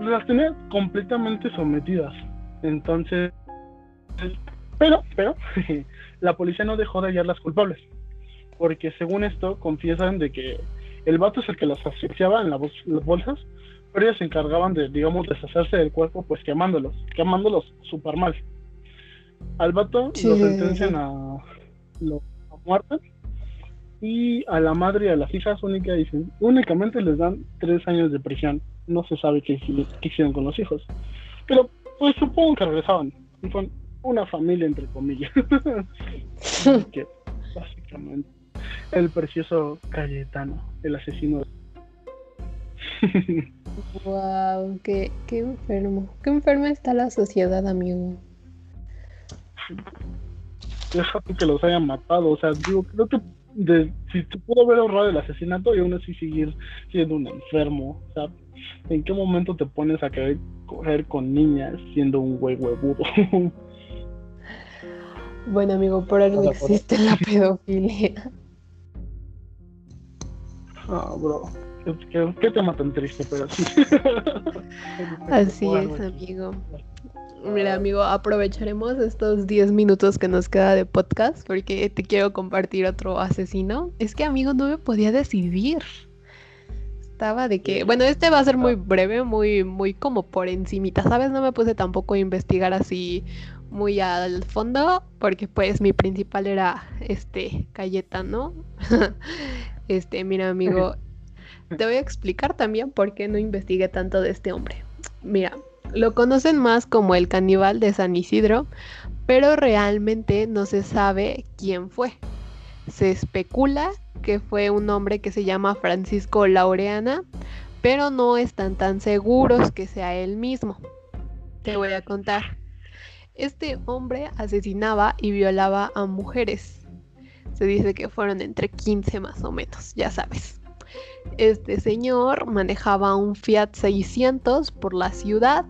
las tenía completamente sometidas. Entonces, pero, pero, la policía no dejó de hallar las culpables. Porque según esto, confiesan de que el vato es el que las asfixiaba en las bolsas, pero ellos se encargaban de, digamos, deshacerse del cuerpo, pues quemándolos, quemándolos súper mal. Al vato lo sentencian a, lo, a muerte y a la madre y a las hijas única, dicen, únicamente les dan tres años de prisión. No se sabe qué, qué hicieron con los hijos. Pero pues supongo que regresaban. Y fue una familia, entre comillas. que, básicamente, el precioso Cayetano, el asesino. wow, qué, qué enfermo. Qué enferma está la sociedad, amigo. Que los hayan matado. O sea, digo, creo que de, si te pudo haber ahorrado el asesinato y aún así seguir siendo un enfermo. O sea, ¿en qué momento te pones a querer coger con niñas siendo un güey huevudo? Bueno, amigo, por algo existe la pedofilia. Ah, bro. ¿Qué, qué, tema tan triste, pero sí. Así es, amigo. Mira, amigo, aprovecharemos estos 10 minutos que nos queda de podcast porque te quiero compartir otro asesino. Es que, amigo, no me podía decidir. Estaba de que, bueno, este va a ser muy breve, muy, muy como por encimita, ¿sabes? No me puse tampoco a investigar así muy al fondo porque pues mi principal era este Cayetano. este, mira amigo, te voy a explicar también por qué no investigué tanto de este hombre. Mira, lo conocen más como el caníbal de San Isidro, pero realmente no se sabe quién fue. Se especula que fue un hombre que se llama Francisco Laureana, pero no están tan seguros que sea él mismo. Te voy a contar. Este hombre asesinaba y violaba a mujeres. Se dice que fueron entre 15 más o menos, ya sabes. Este señor manejaba un Fiat 600 por la ciudad,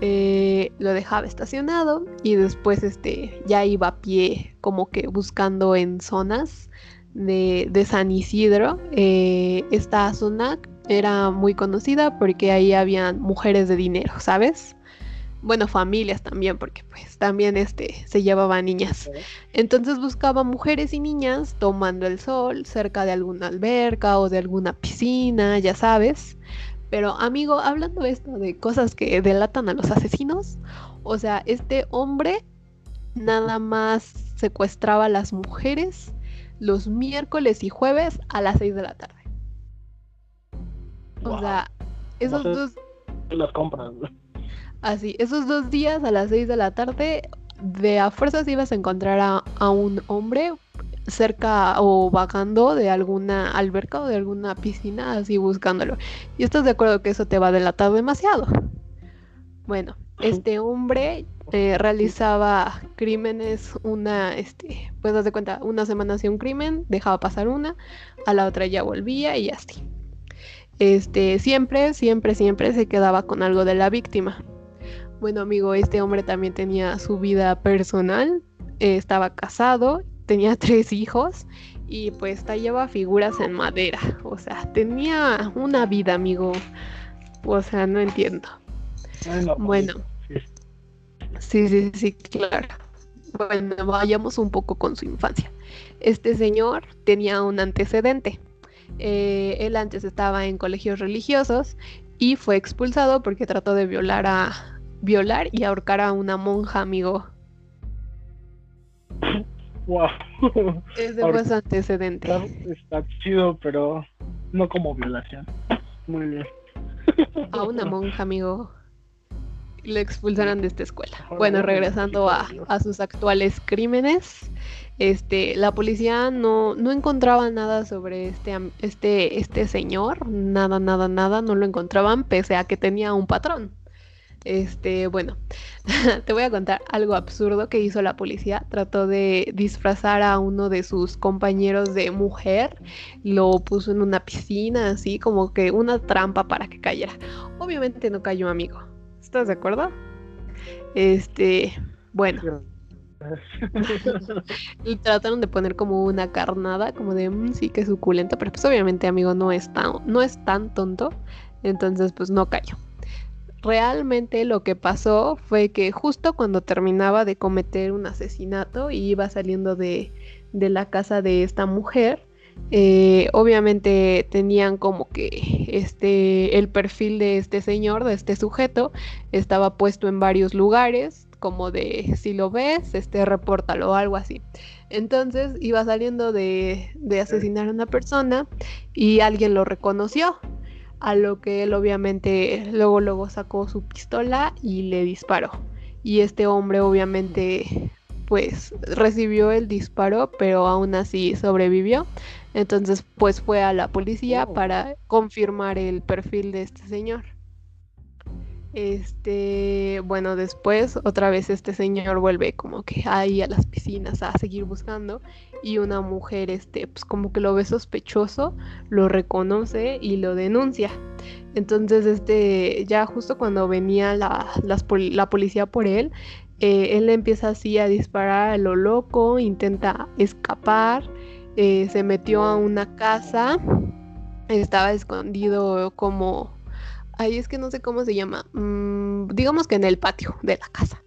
eh, lo dejaba estacionado y después este, ya iba a pie como que buscando en zonas de, San Isidro. Eh, esta zona era muy conocida porque ahí habían mujeres de dinero, ¿sabes? Bueno, familias también, porque pues también este, se llevaba niñas. Entonces buscaba mujeres y niñas tomando el sol cerca de alguna alberca o de alguna piscina, ya sabes. Pero amigo, hablando esto de cosas que delatan a los asesinos, o sea, este hombre nada más secuestraba a las mujeres los miércoles y jueves a las 6 de la tarde. O sea, esos dos... Las compras. Así, esos dos días a las 6 de la tarde, de a fuerzas ibas a encontrar a, un hombre cerca o vagando de alguna alberca o de alguna piscina, así buscándolo. Y estás de acuerdo que eso te va a delatar demasiado. Bueno, este hombre eh, realizaba crímenes una, este, pues das de cuenta, una semana hacía un crimen, dejaba pasar una, a la otra ya volvía y así. Este, siempre, siempre, siempre se quedaba con algo de la víctima. Bueno, amigo, este hombre también tenía su vida personal, eh, estaba casado, tenía tres hijos y pues tallaba figuras en madera. O sea, tenía una vida, amigo. O sea, no entiendo. Bueno. Sí, sí, sí, claro. Bueno, vayamos un poco con su infancia. Este señor tenía un antecedente. Eh, él antes estaba en colegios religiosos y fue expulsado porque trató de violar a, violar y ahorcar a una monja, amigo. Wow. Ese fue su antecedente. Está, chido, pero no como violación. Muy bien. A una monja, amigo. Le expulsaron de esta escuela. Bueno, regresando a, a, sus actuales crímenes, este, la policía no, no encontraba nada sobre este, este, este señor, nada, nada, nada, no lo encontraban, pese a que tenía un patrón. Este, bueno, te voy a contar algo absurdo que hizo la policía. Trató de disfrazar a uno de sus compañeros de mujer, lo puso en una piscina, así como que una trampa para que cayera. Obviamente no cayó, amigo. ¿Estás de acuerdo? Este, bueno. y trataron de poner como una carnada, como de mm, sí que suculento, pero pues obviamente, amigo, no es tan, no es tan tonto. Entonces, pues no cayó realmente lo que pasó fue que justo cuando terminaba de cometer un asesinato y iba saliendo de, la casa de esta mujer, eh, obviamente tenían como que este el perfil de este señor, de este sujeto, estaba puesto en varios lugares, como de si lo ves, este repórtalo o algo así. Entonces iba saliendo de, de asesinar a una persona y alguien lo reconoció a lo que él obviamente luego luego sacó su pistola y le disparó. Y este hombre obviamente pues recibió el disparo, pero aún así sobrevivió. Entonces pues fue a la policía oh. para confirmar el perfil de este señor. Este, bueno, después otra vez este señor vuelve como que ahí a las piscinas a seguir buscando y una mujer, este, pues como que lo ve sospechoso, lo reconoce y lo denuncia. Entonces, este, ya justo cuando venía la, la policía por él, eh, él empieza así a disparar a lo loco, intenta escapar, eh, se metió a una casa, estaba escondido como ahí es que no sé cómo se llama, mm, digamos que en el patio de la casa.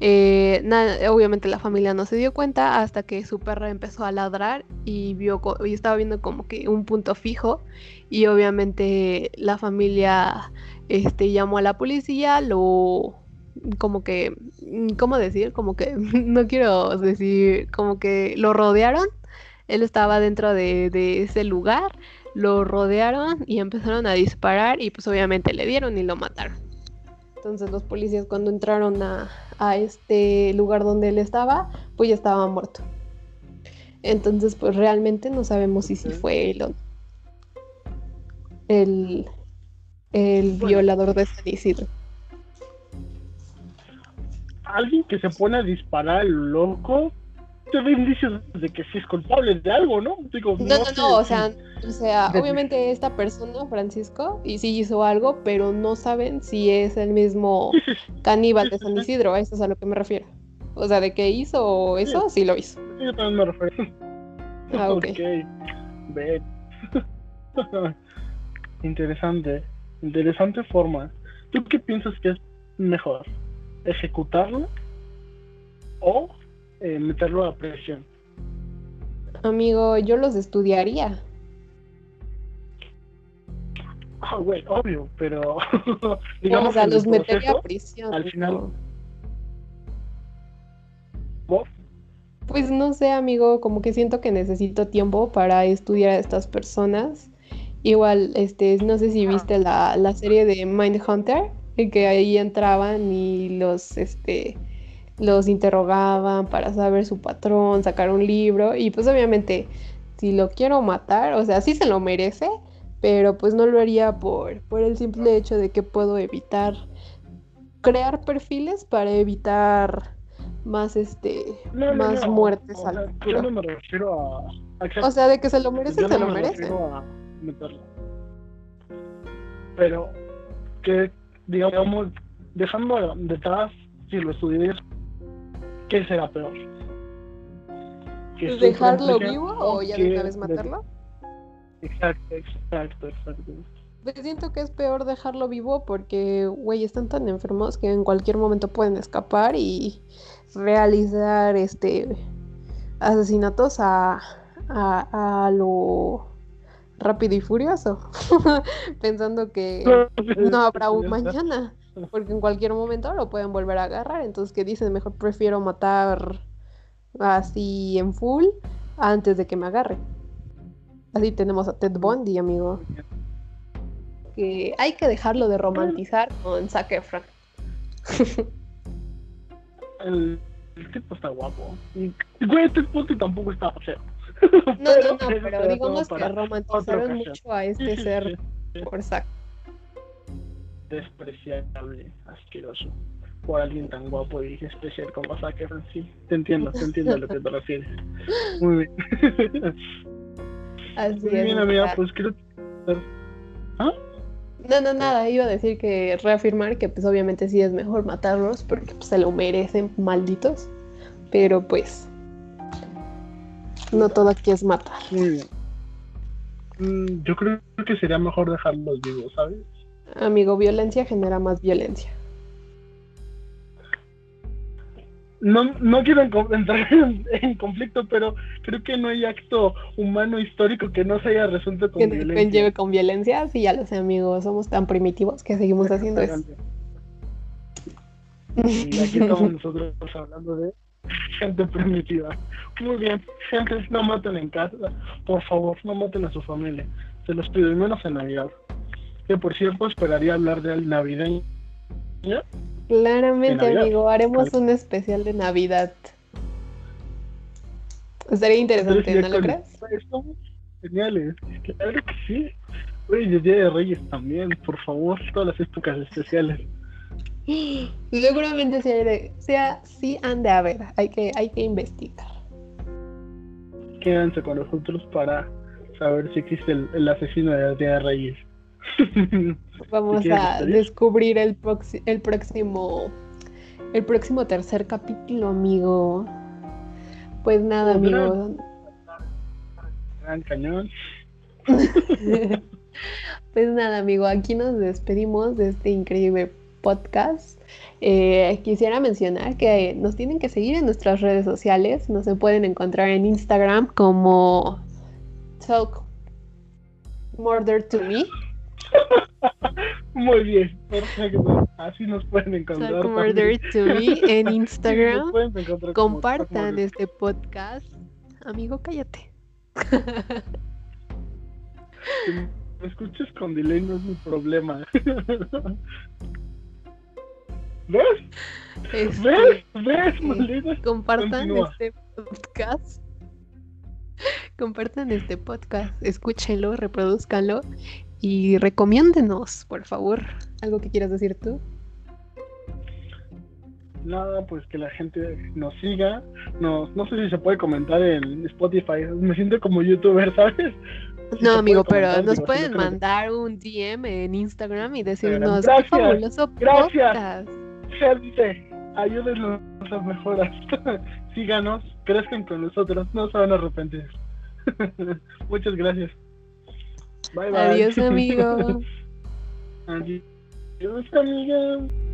Eh, obviamente la familia no se dio cuenta hasta que su perra empezó a ladrar y vio y estaba viendo como que un punto fijo y obviamente la familia este, llamó a la policía, lo, como que, mm, ¿cómo decir? Como que, no quiero decir, como que lo rodearon. Él estaba dentro de, de ese lugar, lo rodearon y empezaron a disparar y pues obviamente le dieron y lo mataron. Entonces los policías cuando entraron a, a este lugar donde él estaba, pues ya estaba muerto. Entonces pues realmente no sabemos si sí fue él o no. El, el Bueno. violador de San Isidro. Alguien que se pone a disparar al loco te da indicios de que sí es culpable de algo, ¿no? Digo, No, no, no, o sea, o sea, de- obviamente esta persona, Francisco, y sí hizo algo, pero no saben si es el mismo caníbal de San. Isidro, a eso es a lo que me refiero. O sea, de que hizo eso, sí lo hizo. sí, yo también me refiero. Ah, ok. Ve. Interesante. Interesante forma. ¿Tú qué piensas que es mejor? ¿Ejecutarlo o eh, meterlo a presión? Amigo, yo los estudiaría. Güey, obvio, pero o digamos sea, en los metería a prisión. al final- Pues no sé, amigo, como que siento que necesito tiempo para estudiar a estas personas. Igual, este, no sé si viste la, la serie de Mindhunter, en que ahí entraban y los, este, los interrogaban para saber su patrón, sacar un libro, y pues obviamente, si lo quiero matar, o sea, sí se lo merece, pero pues no lo haría por, por el simple hecho de que puedo evitar crear perfiles para evitar más este no, más no, muertes o al sea, yo futuro. no me refiero a, a- O sea, de que se lo merece, yo se no lo me merece. refiero a meterlo. Pero que, digamos, dejando detrás, si lo estudias, ¿qué será peor? Que ¿Dejarlo vivo o ya de una vez matarlo? Exacto, exacto, exacto. Pues siento que es peor dejarlo vivo porque, güey, están tan enfermos que en cualquier momento pueden escapar y realizar este asesinatos a, a, a lo rápido y furioso, pensando que no habrá un mañana, porque en cualquier momento lo pueden volver a agarrar. Entonces, que dicen, mejor prefiero matar así en full antes de que me agarre. Así tenemos a Ted Bundy, amigo. Que hay que dejarlo de romantizar con Zac Efron. El, el tipo está guapo. Y, güey, este puto tampoco está feo. No, no, no, pero digamos que romantizaron mucho a este ser por Zac. Despreciable, asqueroso, por alguien tan guapo y especial como Zac Efron. Sí, te entiendo, te entiendo a lo que te refieres. Muy bien. Así Muy es. bien, amiga, amiga. pues creo que... ¿Ah? No, no, nada, iba a decir que reafirmar que pues obviamente sí es mejor matarlos porque pues, se lo merecen, malditos. Pero pues no todo aquí es matar. Muy bien. Mm, yo creo que sería mejor dejarlos vivos, ¿sabes? Amigo, violencia genera más violencia. No, no quiero en- entrar en, en conflicto, pero creo que no hay acto humano histórico que no se haya resuelto con Que violencia. conlleve con violencia, sí, ya lo sé, amigos, somos tan primitivos que seguimos haciendo eso. Y aquí estamos nosotros hablando de gente primitiva. Muy bien, gente, no maten en casa, por favor, no maten a su familia. Se los pido, y menos en Navidad. Que por cierto, esperaría hablar del navideño. Claramente, De Navidad. amigo, haremos un especial de Navidad. Estaría interesante, ¿no lo crees? Estamos geniales, claro que sí. Oye, el Día de Reyes también, por favor, todas las épocas especiales. Seguramente de- sea, sí han de haber, hay que, hay que investigar. Quédense con nosotros para saber si existe el, el asesino de Día de Reyes. Vamos a descubrir el, el próximo el próximo tercer capítulo, amigo. Pues nada, gran- amigo. Gran cañón. Pues nada, amigo, aquí nos despedimos de este increíble podcast. Eh, quisiera mencionar que nos tienen que seguir en nuestras redes sociales. Nos se pueden encontrar en Instagram como Talk Murder to Me. Muy bien, perfecto. Así nos pueden encontrar. Talk. Murder to Me en Instagram. como Compartan este podcast. Amigo, cállate. Si me escuches con delay no es mi problema. ¿Ves? Este, ¿Ves? ¿Ves, maldita? compartan Continúa. este podcast. Compartan este podcast, escúchenlo, reproduzcanlo y recomiéndenos, por favor. ¿Algo que quieras decir tú? Nada, pues que la gente nos siga. No, no sé si se puede comentar en Spotify. Me siento como youtuber, ¿sabes? No, amigo, puede pero nos digo, pueden mandar un DM en Instagram y decirnos Gracias, qué fabuloso gracias. podcast. Gente, ayúdenos a mejorar. Síganos, crezcan con nosotros, no se van a arrepentir. Muchas gracias. Bye bye. Adiós, amigo. Adiós, amiga.